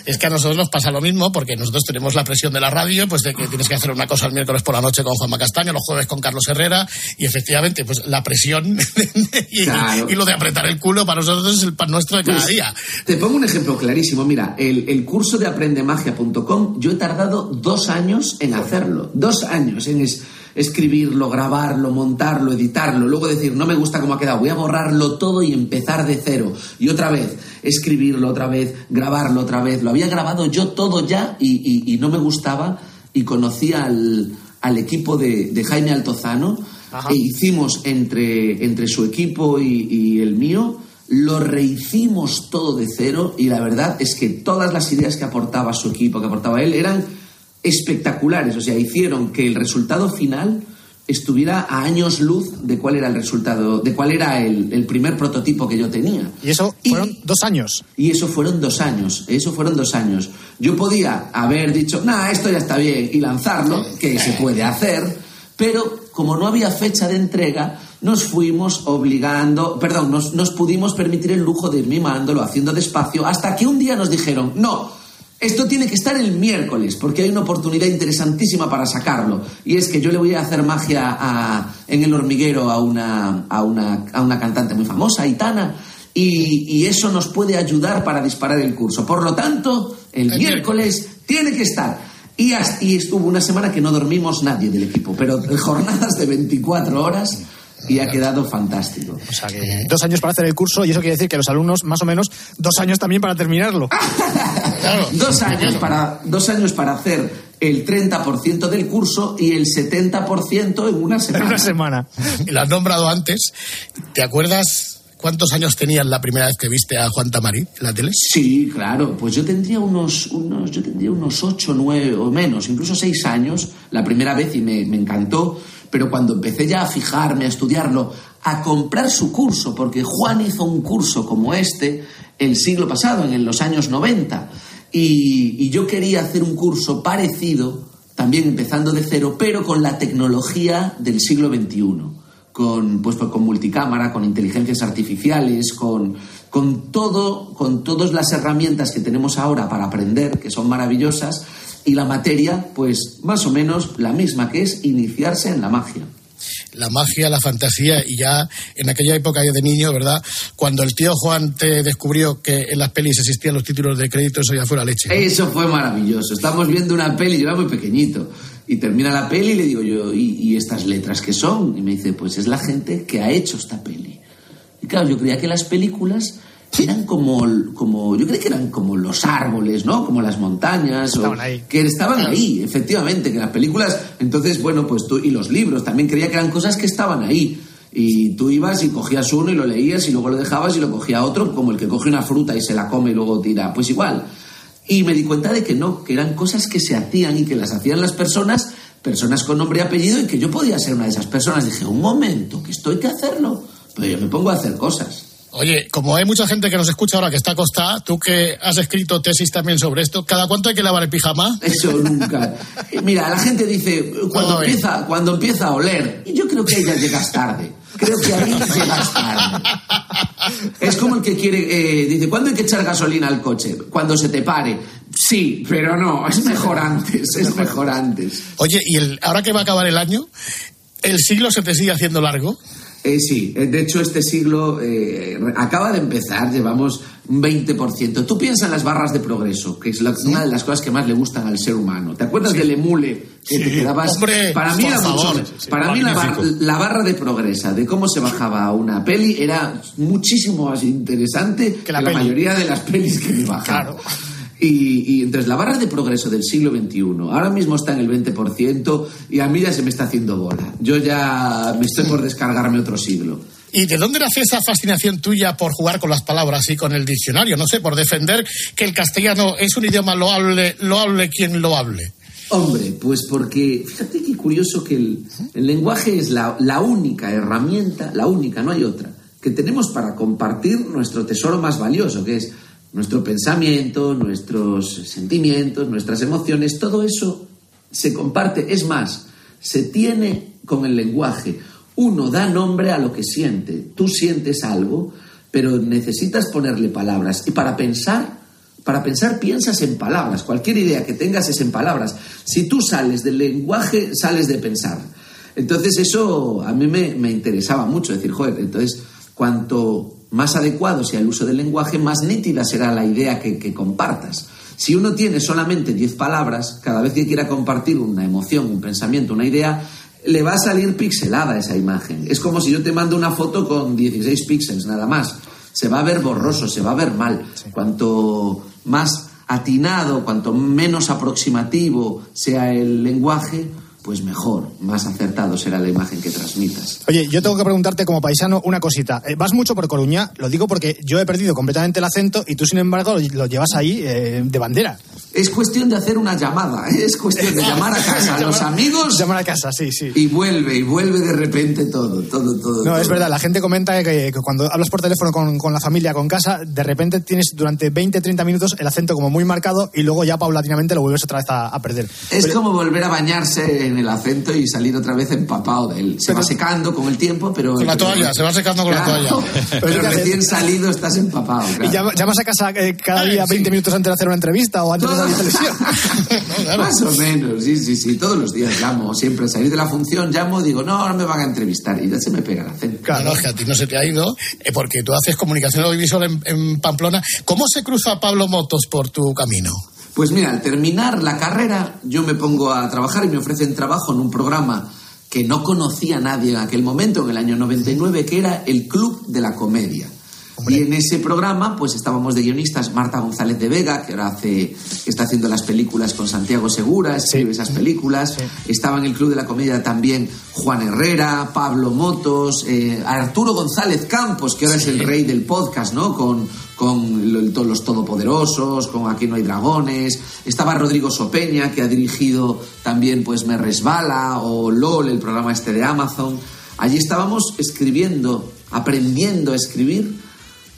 Es que a nosotros nos pasa lo mismo porque nosotros tenemos la presión de la radio, pues de que tienes que hacer una cosa el miércoles por la noche con Juanma Castaño, los jueves con Carlos Herrera y efectivamente pues la presión *laughs* y, Claro. y lo de apretar el culo para nosotros es el pan nuestro de cada Pues, día. Te pongo un ejemplo clarísimo. Mira, el, el curso de aprendemagia.com, yo he tardado dos años en hacerlo. Dos años en es- escribirlo, grabarlo, montarlo, editarlo. Luego decir, no me gusta cómo ha quedado, voy a borrarlo todo y empezar de cero. Y otra vez, escribirlo otra vez, grabarlo otra vez. Lo había grabado yo todo ya y, y- y no me gustaba. Y conocí al, al equipo de, de Jaime Altozano e hicimos entre, entre su equipo y, y el mío, lo rehicimos todo de cero y la verdad es que todas las ideas que aportaba su equipo, que aportaba él, eran espectaculares. O sea, hicieron que el resultado final estuviera a años luz de cuál era el resultado, de cuál era el, el primer prototipo que yo tenía. Y eso fueron dos años. Y eso fueron dos años, eso fueron dos años. Yo podía haber dicho, nah, esto ya está bien, y lanzarlo, que se puede hacer, pero como no había fecha de entrega, nos fuimos obligando, perdón, nos, nos pudimos permitir el lujo de ir mimándolo, haciendo despacio, hasta que un día nos dijeron, no, esto tiene que estar el miércoles, porque hay una oportunidad interesantísima para sacarlo. Y es que yo le voy a hacer magia a- en el hormiguero a una, a, una, a una cantante muy famosa, Itana, y, y eso nos puede ayudar para disparar el curso. Por lo tanto, el miércoles tiene que estar. Y, as- y estuvo una semana que no dormimos nadie del equipo, pero jornadas de 24 horas y ha quedado fantástico. O sea que dos años para hacer el curso y eso quiere decir que los alumnos, más o menos, dos años también para terminarlo. *laughs* Dos años para, dos años para hacer el 30% del curso y el 70% en una semana. Una semana. Y lo has nombrado antes. ¿Te acuerdas cuántos años tenías la primera vez que viste a Juan Tamarí en la tele? Sí, claro. Pues yo tendría unos, unos, yo tendría unos ocho, nueve o menos, incluso seis años la primera vez y me, me encantó. Pero cuando empecé ya a fijarme, a estudiarlo, a comprar su curso, porque Juan hizo un curso como este el siglo pasado, en los años 90, y, yo quería hacer un curso parecido, también empezando de cero, pero con la tecnología del siglo XXI con, pues, con multicámara, con inteligencias artificiales, con, con todo, con todas las herramientas que tenemos ahora para aprender, que son maravillosas, y la materia, pues más o menos la misma, que es iniciarse en la magia. la magia, la fantasía y ya en aquella época yo de niño, ¿verdad? Cuando el tío Juan te descubrió que en las pelis existían los títulos de crédito, eso ya fue la leche. ¿no? Eso fue maravilloso. Estamos viendo una peli, yo era muy pequeñito. Y termina la peli y le digo yo, ¿y, y estas letras qué son? Y me dice, pues es la gente que ha hecho esta peli. Y claro, yo creía que las películas eran como, como yo creía que eran como los árboles, ¿no? Como las montañas. o- Estaban ahí. Que estaban ahí, efectivamente, que las películas, entonces, bueno, pues tú, y los libros, también creía que eran cosas que estaban ahí. Y tú ibas y cogías uno y lo leías y luego lo dejabas y lo cogía otro, como el que coge una fruta y se la come y luego tira. Pues igual. Y me di cuenta de que no, que eran cosas que se hacían y que las hacían las personas, personas con nombre y apellido, y que yo podía ser una de esas personas. Dije, un momento, que esto hay que hacerlo. Pero yo me pongo a hacer cosas. Oye, como hay mucha gente que nos escucha ahora que está acostada, tú que has escrito tesis también sobre esto, ¿cada cuánto hay que lavar el pijama? Eso nunca. *laughs* Mira, la gente dice, cuando empieza, cuando empieza a oler, y yo creo que ahí ya llegas tarde. Creo que ahí *laughs* llegas tarde. Es como el que quiere, eh, dice, ¿cuándo hay que echar gasolina al coche? Cuando se te pare. Sí, pero no, es mejor antes, es mejor antes. Oye, y el, ahora que va a acabar el año, ¿el siglo se te sigue haciendo largo? Eh, sí, eh, de hecho este siglo eh, acaba de empezar, llevamos un 20%. Tú piensas en las barras de progreso, que es la- una de las cosas que más le gustan al ser humano. ¿Te acuerdas del emule que te Sí, quedabas? hombre, para mí era mucho- para mí la, bar- la barra de progresa, de cómo se bajaba una peli, era muchísimo más interesante que la, mayoría de las pelis que me bajaban. Y, y entonces la barra de progreso del siglo XXI ahora mismo está en el 20% y a mí ya se me está haciendo bola. Yo ya me estoy por descargarme otro siglo. ¿Y de dónde nace esa fascinación tuya por jugar con las palabras y con el diccionario? No sé, por defender que el castellano es un idioma loable, lo hable quien lo hable. Hombre, pues porque fíjate qué curioso que el, el lenguaje es la, la única herramienta, la única, no hay otra, que tenemos para compartir nuestro tesoro más valioso, que es nuestro pensamiento, nuestros sentimientos, nuestras emociones, todo eso se comparte. Es más, se tiene con el lenguaje. Uno da nombre a lo que siente. Tú sientes algo, pero necesitas ponerle palabras. Y para pensar, para pensar piensas en palabras. Cualquier idea que tengas es en palabras. Si tú sales del lenguaje, sales de pensar. Entonces eso a mí me, me interesaba mucho. Decir, joder, entonces cuanto más adecuado sea el uso del lenguaje, más nítida será la idea que, que compartas. Si uno tiene solamente 10 palabras, cada vez que quiera compartir una emoción, un pensamiento, una idea, le va a salir pixelada esa imagen. Es como si yo te mando una foto con 16 píxeles nada más. Se va a ver borroso, se va a ver mal. Cuanto más atinado, cuanto menos aproximativo sea el lenguaje, pues mejor, más acertado será la imagen que transmitas. Oye, yo tengo que preguntarte como paisano una cosita. Eh, ¿Vas mucho por Coruña? Lo digo porque yo he perdido completamente el acento y tú, sin embargo, lo, lo llevas ahí eh, de bandera. Es cuestión de hacer una llamada, ¿eh? es cuestión de llamar a casa *laughs* a los amigos. Llamar a casa, sí, sí. Y vuelve, y vuelve de repente todo, todo, todo. No, todo. es verdad, la gente comenta que, que cuando hablas por teléfono con, con, la familia, con casa, de repente tienes durante 20, 30 minutos el acento como muy marcado y luego ya paulatinamente lo vuelves otra vez a, a perder. Es Pero- como volver a bañarse en el acento y salir otra vez empapado de él. Se va secando con el tiempo, pero... Con la toalla, se va secando con la toalla. *laughs* Pero recién salido estás empapado. ¿Y claro. llama- llamas a casa eh, cada día 20 minutos antes de hacer una entrevista o antes de salir a televisión? *laughs* Más o menos, sí, sí, sí. Todos los días llamo, siempre al salir de la función llamo, digo, no, ahora me van a entrevistar y ya se me pega el acento. Claro, es que a ti no se te ha ido, eh, porque tú haces comunicación audiovisual en, en Pamplona. ¿Cómo se cruza Pablo Motos por tu camino? Pues mira, al terminar la carrera, yo me pongo a trabajar y me ofrecen trabajo en un programa que no conocía nadie en aquel momento, en el año 99, que era el Club de la Comedia. Y en ese programa, pues estábamos de guionistas Marta González de Vega, que ahora hace, que está haciendo las películas con Santiago Segura, escribe esas películas. Estaba en el Club de la Comedia también Juan Herrera, Pablo Motos, eh, Arturo González Campos, que ahora es el rey del podcast, ¿no? Con, con los Todopoderosos, con Aquí no hay dragones. Estaba Rodrigo Sopeña, que ha dirigido también pues Me Resbala o LOL, el programa este de Amazon. Allí estábamos escribiendo, aprendiendo a escribir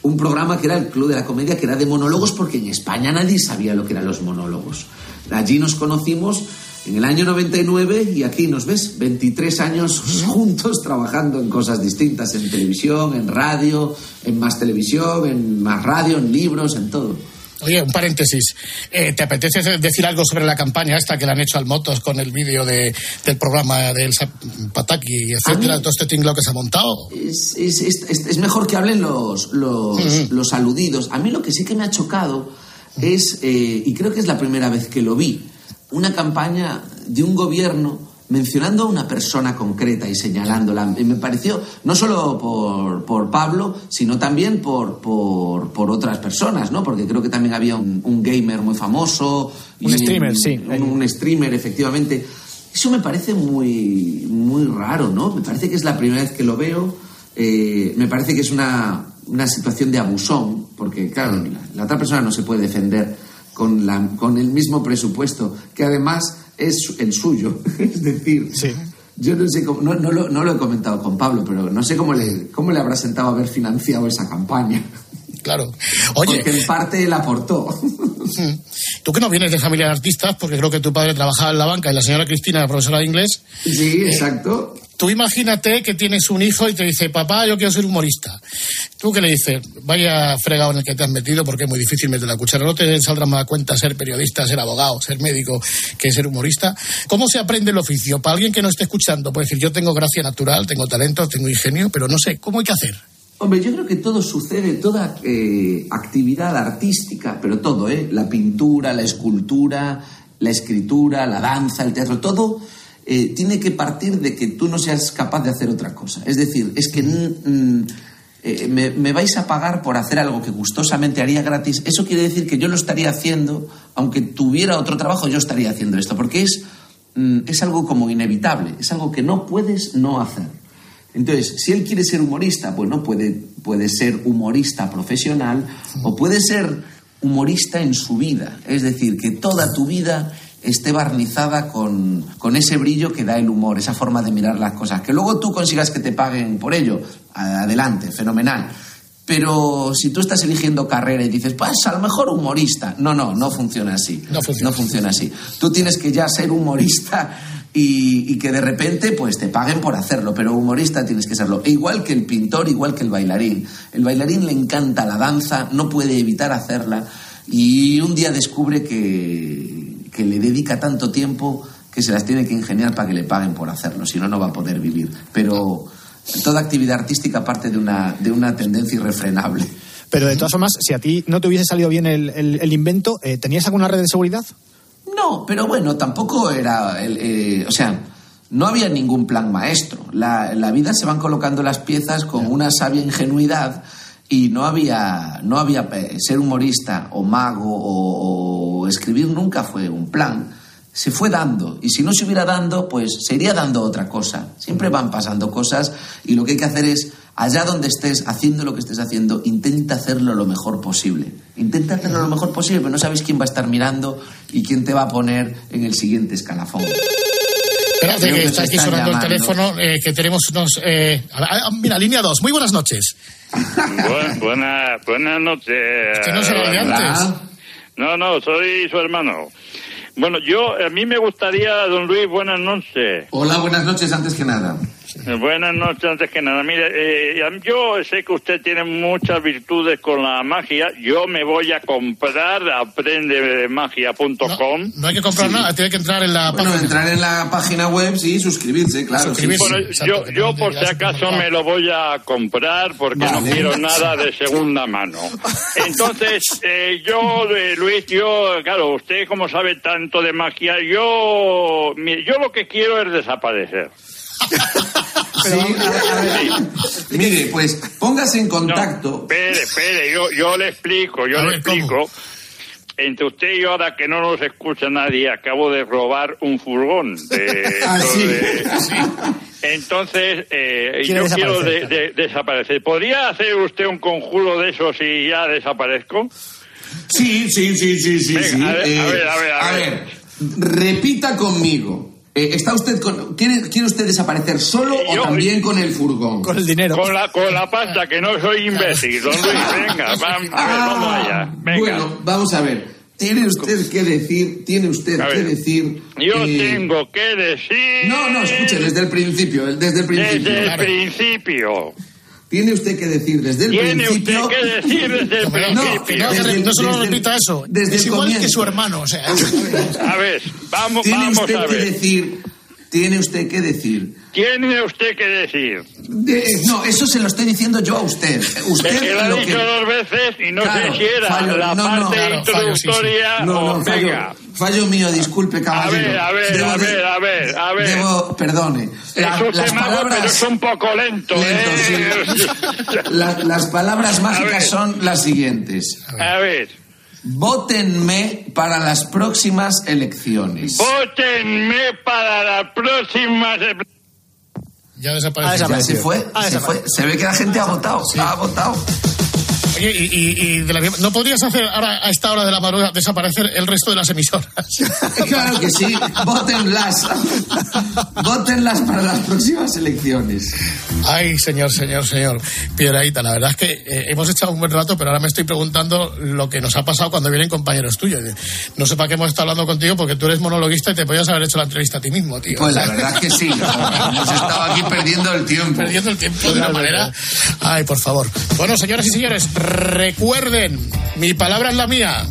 un programa que era el Club de la Comedia, que era de monólogos, porque en España nadie sabía lo que eran los monólogos. Allí nos conocimos en el año 99 y aquí nos ves, 23 años *laughs* juntos trabajando en cosas distintas, en televisión, en radio, en más televisión, en más radio, en libros, en todo. Oye, un paréntesis. Eh, ¿Te apetece decir algo sobre la campaña esta que le han hecho al Motos con el vídeo de, del programa del Sa- Pataki, etcétera, todo este tinglado que se ha montado? es, es- es- es- es mejor que hablen los, los, los aludidos. A mí lo que sí que me ha chocado es, eh, y creo que es la primera vez que lo vi, una campaña de un gobierno mencionando a una persona concreta y señalándola. Y me pareció, no solo por, por Pablo, sino también por, por, por otras personas, ¿no? Porque creo que también había un, un gamer muy famoso. Un y streamer, sí. Un, un streamer, efectivamente. Eso me parece muy, muy raro, ¿no? Me parece que es la primera vez que lo veo. Eh, me parece que es una, una situación de abusón, porque, claro, la, la otra persona no se puede defender con, la, con el mismo presupuesto, que además es el suyo. *laughs* es decir, yo no sé cómo, no, no lo, no lo he comentado con Pablo, pero no sé cómo le, cómo le habrá sentado haber financiado esa campaña. Claro. Oye. Porque en parte él aportó. Tú que no vienes de familia de artistas, porque creo que tu padre trabajaba en la banca y la señora Cristina era profesora de inglés. Sí, exacto. Tú imagínate que tienes un hijo y te dice, papá, yo quiero ser humorista. Tú que le dices, vaya fregado en el que te has metido porque es muy difícil meter la cuchara. No te saldrá más a cuenta ser periodista, ser abogado, ser médico que ser humorista. ¿Cómo se aprende el oficio? Para alguien que no esté escuchando, puede decir, yo tengo gracia natural, tengo talento, tengo ingenio, pero no sé, ¿cómo hay que hacer? Hombre, yo creo que todo sucede, toda eh, actividad artística, pero todo, ¿eh? La pintura, la escultura, la escritura, la danza, el teatro, todo eh, tiene que partir de que tú no seas capaz de hacer otra cosa. Es decir, es que mm, eh, me, me vais a pagar por hacer algo que gustosamente haría gratis. Eso quiere decir que yo lo estaría haciendo, aunque tuviera otro trabajo, yo estaría haciendo esto, porque es, mm, es algo como inevitable, es algo que no puedes no hacer. Entonces, si él quiere ser humorista, bueno, puede, puede ser humorista profesional o puede ser humorista en su vida. Es decir, que toda tu vida esté barnizada con, con ese brillo que da el humor, esa forma de mirar las cosas. Que luego tú consigas que te paguen por ello, adelante, fenomenal. Pero si tú estás eligiendo carrera y dices, pues a lo mejor humorista. No, no, no funciona así. No funciona. funciona así. Tú tienes que ya ser humorista y, que de repente pues te paguen por hacerlo, pero humorista tienes que serlo. Igual que el pintor, igual que el bailarín. El bailarín le encanta la danza, no puede evitar hacerla y un día descubre que, que le dedica tanto tiempo que se las tiene que ingeniar para que le paguen por hacerlo, si no, no va a poder vivir. Pero toda actividad artística parte de una, de una tendencia irrefrenable. Pero de todas formas, si a ti no te hubiese salido bien el, el- el invento, eh, ¿tenías alguna red de seguridad? No, pero bueno, tampoco era. eh, o sea, no había ningún plan maestro. La, la vida se van colocando las piezas con una sabia ingenuidad y no había. No había eh, ser humorista o mago o, o escribir nunca fue un plan. Se fue dando. Y si no se hubiera dando, pues se iría dando otra cosa. Siempre van pasando cosas y lo que hay que hacer es. Allá donde estés, haciendo lo que estés haciendo, intenta hacerlo lo mejor posible. Intenta hacerlo lo mejor posible, pero no sabes quién va a estar mirando y quién te va a poner en el siguiente escalafón. Espérate, que que está se aquí sonando llamando. el teléfono, eh, que tenemos unos... eh, ah, ah, mira, línea 2. Muy buenas noches. Bu- buena- buenas noches. Que no será de antes. No, no, soy su hermano. Bueno, yo, a mí me gustaría, don Luis, buenas noches. Hola, buenas noches, antes que nada. Eh, Buenas noches, antes que nada. Mire, eh, a- yo sé que usted tiene muchas virtudes con la magia. Yo me voy a comprar aprendemagia.com. No hay que comprar nada, tiene que entrar en la Bueno, página. entrar en la página web, sí, suscribirse, claro. sí, Bueno, sí. yo, yo por si acaso me lo voy a comprar porque no quiero nada de segunda mano. *laughs* Entonces, eh, yo, eh, Luis, yo, claro, usted como sabe tanto de magia, yo, mire, yo lo que quiero es desaparecer. Sí, a ver, a ver. Mire, pues póngase en contacto. Espere, espere, yo, yo le explico, yo A le ver, ¿cómo? explico. Entre usted y yo, ahora que no nos escucha nadie, acabo de robar un furgón. De, *laughs* Ah, sí. de- Entonces, eh, yo quiero de- desaparecer, de- desaparecer. ¿Podría hacer usted un conjuro de esos y ya desaparezco? Sí, sí, sí, sí, sí. Venga, sí. a ver, Eh, a ver, a ver, a a ver. ver, repita conmigo. Eh, ¿Está usted con, quiere, quiere usted desaparecer solo o Yo- también con el furgón? Con el dinero. Con la, con la pasta, que no soy imbécil. Don Luis, *laughs* venga, vam- a ver, vamos allá. Venga. Ah, Bueno, vamos a ver. Tiene usted que decir, tiene usted A que ver. decir. Yo eh, tengo que decir... No, no, escuche, desde el principio, desde el principio. Desde el principio. Tiene usted que decir desde el Tiene principio. usted que decir desde el *laughs* No, principio. no, desde no solo desde el- repita eso. desde es el igual que comienzo. su hermano, o sea. *laughs* A ver, vamos, Tiene vamos usted a que ver. decir. Tiene usted que decir. Tiene usted que decir. De- no, eso se lo estoy diciendo yo a usted. Usted que lo ha dicho que. dos veces y no Claro, sé si era fallo, la no, no, parte claro, fallo, sí, sí. introductoria No, o no, venga. fallo mío, disculpe, A caballero. ver, a ver, Debo a ver, a ver, a ver. Debo, perdone. La- las mago, pero palabras. es un poco lento, Lento, ¿eh? la- las palabras A ver. mágicas son las siguientes. A ver, Vótenme para las próximas elecciones. votenme para la próxima... Ya desapareció. Ya se fue, Ah, se fue. Se ve que la gente ha votado, ha votado. *laughs* Oye, y, y- y de la misma- ¿no podrías hacer ahora a esta hora de la madrugada desaparecer el resto de las emisoras? *laughs* Claro que sí, votenlas. Votenlas para las próximas elecciones. Ay, señor, señor, señor. Piedraíta, la verdad es que eh, hemos echado un buen rato, pero ahora me estoy preguntando lo que nos ha pasado cuando vienen compañeros tuyos. No sé para qué hemos estado hablando contigo, porque tú eres monologuista y te podías haber hecho la entrevista a ti mismo, tío. Pues la verdad que sí, hemos estado aquí perdiendo el tiempo. Perdiendo el tiempo de una manera. Ay, por favor. Bueno, señoras y señores, recuerden, mi palabra es la mía.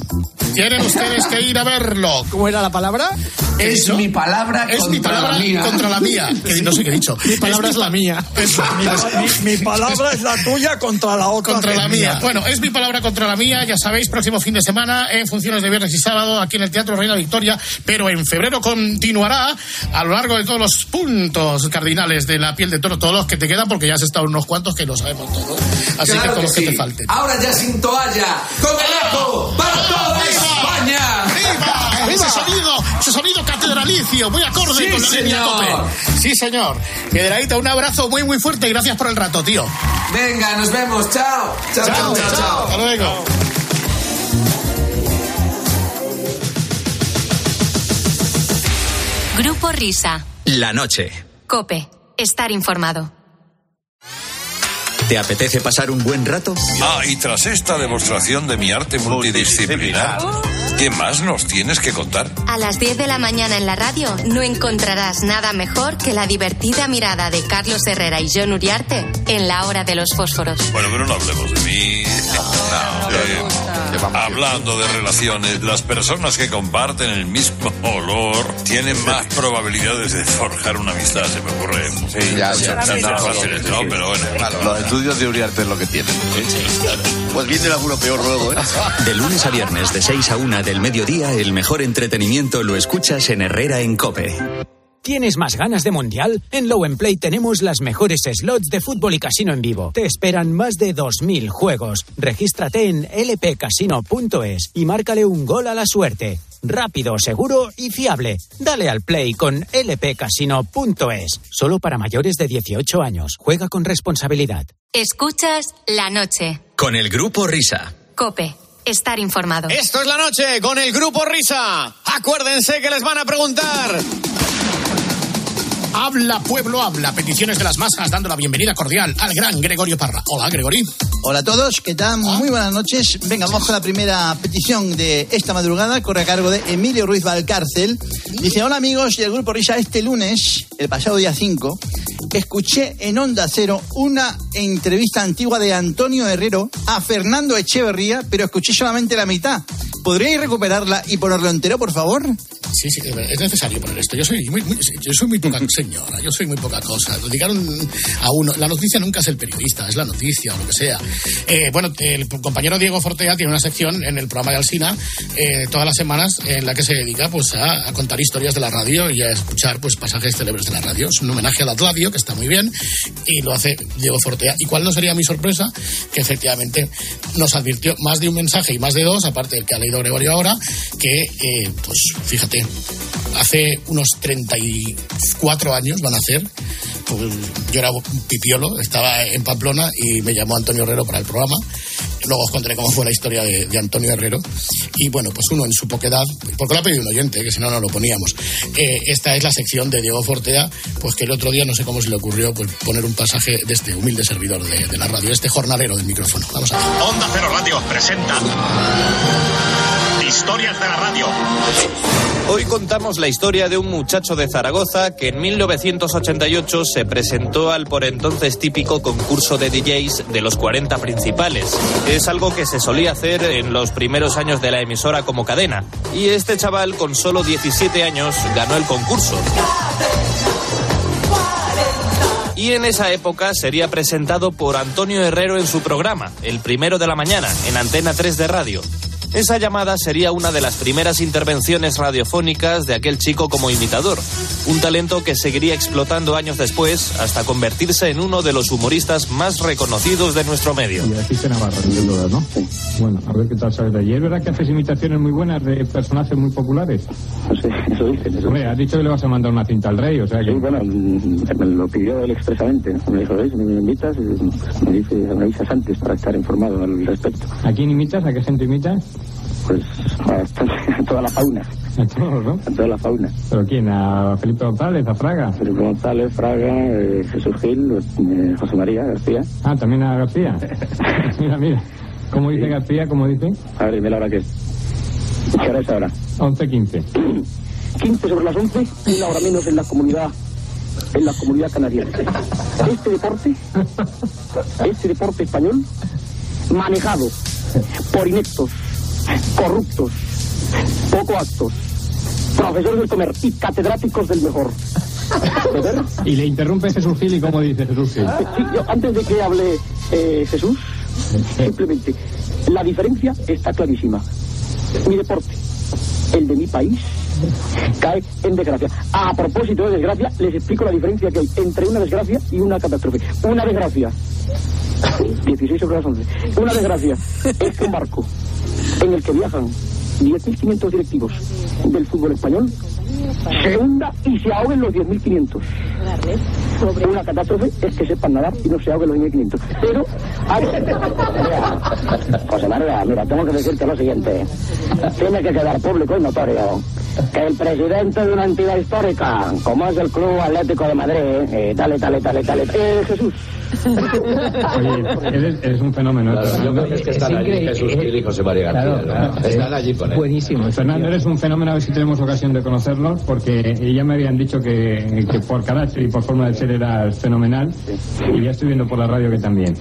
Tienen ustedes que ir a verlo. ¿Cómo era la palabra? Es mi palabra Es mi contra palabra la mía. contra la mía. *laughs* Que no sé qué he dicho. Mi palabra es la mía. Eso. Mi, mi palabra es la tuya contra la otra. contra que la es mía. Bueno, es mi palabra contra la mía, ya sabéis, próximo fin de semana en funciones de viernes y sábado aquí en el Teatro Reina Victoria, pero en febrero continuará a lo largo de todos los puntos cardinales de la piel de toro, todos los que te quedan, porque ya has estado unos cuantos que lo sabemos todos. Así Claro que todos los que sí. te falten. Ahora ya sin toalla, con el eco para toda España. ¡Viva! Ese sonido, ese sonido catedralizo inicio, muy acorde Sí, con la línea señor. Cope. Sí, señor. Piedradita, un abrazo muy, muy fuerte y gracias por el rato, tío. Venga, nos vemos. Chao. Chao, chao, chao, chao. Hasta luego. Grupo Risa. La noche. Cope. Estar informado. ¿Te apetece pasar un buen rato? Ah, y tras esta demostración de mi arte multidisciplinar, ¿qué más nos tienes que contar? A las 10 de la mañana en la radio no encontrarás nada mejor que la divertida mirada de Carlos Herrera y John Uriarte en la hora de los fósforos. Bueno, pero no hablemos de mí. No, eh, hablando de relaciones, las personas que comparten el mismo olor tienen más probabilidades de forjar una amistad, se me ocurre. Sí, ya, ya. fáciles, ¿no? Pero bueno. Los estudios de Uriarte es lo que tienen. Pues viene el alguno peor luego, ¿eh? De lunes a viernes, de 6 a 1 del mediodía, el mejor entretenimiento lo escuchas en Herrera en Cope. ¿Tienes más ganas de mundial? En Low Play tenemos las mejores slots de fútbol y casino en vivo. Te esperan más de 2.000 juegos. Regístrate en lpcasino.es y márcale un gol a la suerte. Rápido, seguro y fiable. Dale al play con lpcasino.es. Solo para mayores de 18 años. Juega con responsabilidad. Escuchas la noche. Con el grupo Risa. Cope. Estar informado. Esto es la noche con el grupo Risa. Acuérdense que les van a preguntar. Habla, pueblo, habla. Peticiones de las masas, dando la bienvenida cordial al gran Gregorio Parra. Hola, Gregorio. Hola a todos, ¿qué tal? Muy buenas noches. Venga, vamos con la primera petición de esta madrugada, corre a cargo de Emilio Ruiz Valcárcel. Dice, hola amigos del Grupo Risa, este lunes, el pasado día 5, escuché en Onda Cero una entrevista antigua de Antonio Herrero a Fernando Echeverría, pero escuché solamente la mitad. ¿Podríais recuperarla y ponerlo entero, por favor? Sí, sí, es necesario poner esto. Yo soy muy, muy- yo soy muy poca *laughs* señora, yo soy muy poca cosa. Lo dijeron a uno. La noticia nunca es el periodista, es la noticia o lo que sea. Eh, bueno, el compañero Diego Fortea tiene una sección en el programa de Alsina eh, todas las semanas en la que se dedica pues a, a contar historias de la radio y a escuchar pues pasajes célebres de la radio. Es un homenaje a la radio que está muy bien y lo hace Diego Fortea. ¿Y cuál no sería mi sorpresa? Que efectivamente nos advirtió más de un mensaje y más de dos, aparte del que ha leído Gregorio ahora, que eh, pues fíjate, hace unos 34 años van a hacer, pues, yo era un pipiolo, estaba en Pamplona y me llamó Antonio Herrero para el programa. Luego os contaré cómo fue la historia de, Antonio Herrero. Y bueno, pues uno en su poquedad, porque lo ha pedido un oyente, que si no, no lo poníamos. Eh, esta es la sección de Diego Fortea, pues que el otro día no sé cómo se le ocurrió pues, poner un pasaje de este humilde servidor de, de la radio, este jornalero del micrófono. Vamos a ver. Onda Cero Radio presenta Historias de la Radio. Hoy contamos la historia de un muchacho de Zaragoza que en 1988 se presentó al por entonces típico concurso de DJs de los 40 principales. Es algo que se solía hacer en los primeros años de la emisora como cadena. Y este chaval con solo 17 años ganó el concurso. Y en esa época sería presentado por Antonio Herrero en su programa, el primero de la mañana, en Antena 3 de radio. Esa llamada sería una de las primeras intervenciones radiofónicas de aquel chico como imitador, un talento que seguiría explotando años después hasta convertirse en uno de los humoristas más reconocidos de nuestro medio. Y aquí se Navarra, sin duda, ¿no? Bueno, a ver qué tal sabes de allí. ¿Es verdad que haces imitaciones muy buenas de personajes muy populares? Sí, eso. Hombre, has dicho que le vas a mandar una cinta al rey, o sea que... Sí, bueno, me lo pidió él expresamente. Me dijo, ¿ves? Me invitas, me, dice, me avisas antes para estar informado al respecto. ¿A quién imitas? ¿A qué gente imitas? Pues a, toda la fauna. A todos, ¿no? A toda la fauna. ¿Pero quién? ¿A Felipe González? ¿A Fraga? Felipe González, Fraga, eh, Jesús Gil, eh, José María García. Ah, también a García. *laughs* mira, mira. ¿Cómo dice García? ¿Cómo dice? A ver, dime la hora que es. ¿Qué hora es ahora? 11.15. 15 sobre las 11, una hora menos en la comunidad en la comunidad canadiense. Este deporte, *laughs* este deporte español, manejado por ineptos, corruptos, poco actos, profesores del comer y catedráticos del mejor. Y le interrumpe Jesús Gil y cómo dice Jesús Gil. Sí, yo, antes de que hable eh, Jesús, simplemente, la diferencia está clarísima. Mi deporte, el de mi país, cae en desgracia. A propósito de desgracia, les explico la diferencia que hay entre una desgracia y una catástrofe. Una desgracia, 16 sobre las 11, una desgracia es que un barco en el que viajan 10.500 directivos del fútbol español se hunda y se ahoguen los 10.500. Una catástrofe es que sepan nadar y no se ahoguen los 10.500. Pero hay... Mira, José María, mira, tengo que decirte lo siguiente. Tiene que quedar público y notorio que el presidente de una entidad histórica, como es el Club Atlético de Madrid, eh, dale, dale, dale, dale, eh, Jesús. Oye, eres, eres un fenómeno. yo creo que es que están allí Jesús Gil y José María García. Claro, ¿no? Están allí con él. Buenísimo. Fernando, eres un fenómeno, a ver si tenemos ocasión de conocerlos, porque ya me habían dicho que, que por carácter y por forma de ser eras fenomenal, y ya estoy viendo por la radio que también.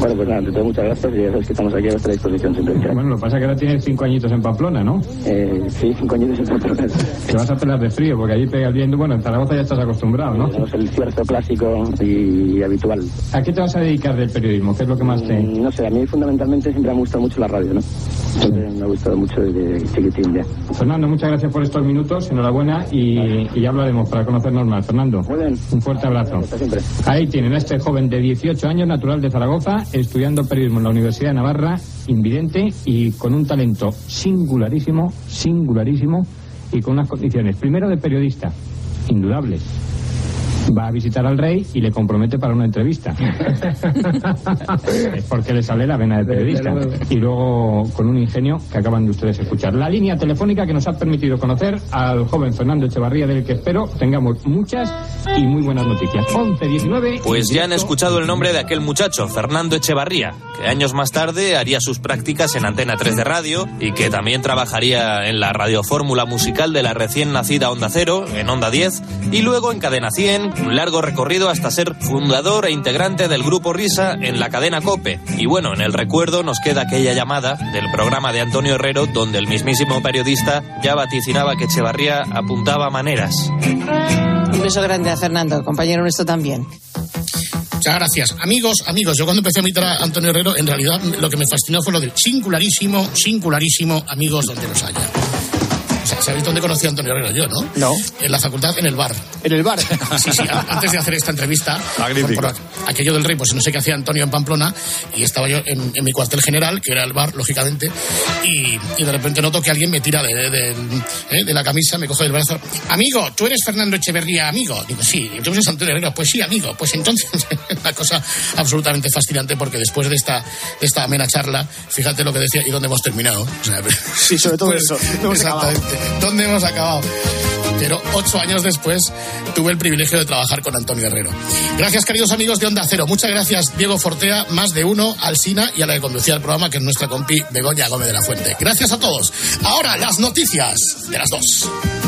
Bueno, pues nada, te doy muchas gracias y ya sabes que estamos aquí a vuestra disposición siempre. Bueno, lo que pasa es que ahora tienes cinco añitos en Pamplona, ¿no? Eh, sí, cinco años en Pamplona. Te vas a pelar de frío, porque allí pega el viento. Bueno, en Zaragoza ya estás acostumbrado, ¿no? Tenemos el cierto clásico y habitual. ¿A qué te vas a dedicar del periodismo? ¿Qué es lo que más te...? Mm, No sé, a mí fundamentalmente siempre me ha gustado mucho la radio, ¿no? Siempre me ha gustado mucho desde chiquitín ya. Fernando, muchas gracias por estos minutos, enhorabuena y, y ya hablaremos para conocernos más. Fernando, un fuerte abrazo. Ahí tienen a este joven de 18 años, natural de Zaragoza, estudiando periodismo en la Universidad de Navarra, invidente y con un talento singularísimo, singularísimo y con unas condiciones, primero de periodista, indudables. Va a visitar al rey y le compromete para una entrevista. *laughs* Es porque le sale la vena de periodista. Y luego con un ingenio que acaban de ustedes escuchar. La línea telefónica que nos ha permitido conocer al joven Fernando Echevarría, del que espero tengamos muchas y muy buenas noticias. 11, 19. Pues ya han escuchado el nombre de aquel muchacho, Fernando Echevarría, que años más tarde haría sus prácticas en Antena 3 de radio y que también trabajaría en la radiofórmula musical de la recién nacida Onda Cero, en Onda 10, y luego en Cadena 100, un largo recorrido hasta ser fundador e integrante del grupo Risa en la cadena Cope. Y bueno, en el recuerdo nos queda aquella llamada del programa de Antonio Herrero donde el mismísimo periodista ya vaticinaba que Echevarría apuntaba maneras. Un beso grande a Fernando, compañero nuestro también. Muchas gracias. Amigos, amigos, yo cuando empecé a imitar a Antonio Herrero, en realidad lo que me fascinó fue lo del singularísimo, singularísimo, amigos donde los haya. Sea, ¿Sabéis dónde conocí a Antonio Herrero yo, no? No. En la facultad, en el bar. ¿En el bar? Sí, sí, antes de hacer esta entrevista, por, por aquello del rey, pues no sé qué hacía Antonio en Pamplona, y estaba yo en, en mi cuartel general, que era el bar, lógicamente, y, y de repente noto que alguien me tira de, de- de- ¿eh? de la camisa, me coge del brazo. Amigo, tú eres Fernando Echeverría, amigo. Digo, sí, ¿y tú eres Antonio Herrero. Pues sí, amigo. Pues entonces, *laughs* una cosa absolutamente fascinante, porque después de esta, de esta amena charla, fíjate lo que decía y dónde hemos terminado. O sea, *laughs* Sí, sobre todo eso. ¿Dónde hemos acabado? Pero ocho años después tuve el privilegio de trabajar con Antonio Herrero. Gracias, queridos amigos de Onda Cero. Muchas gracias, Diego Fortea, más de uno, Alsina y a la que conducía el programa, que es nuestra compi Begoña Gómez de la Fuente. Gracias a todos. Ahora las noticias de las dos.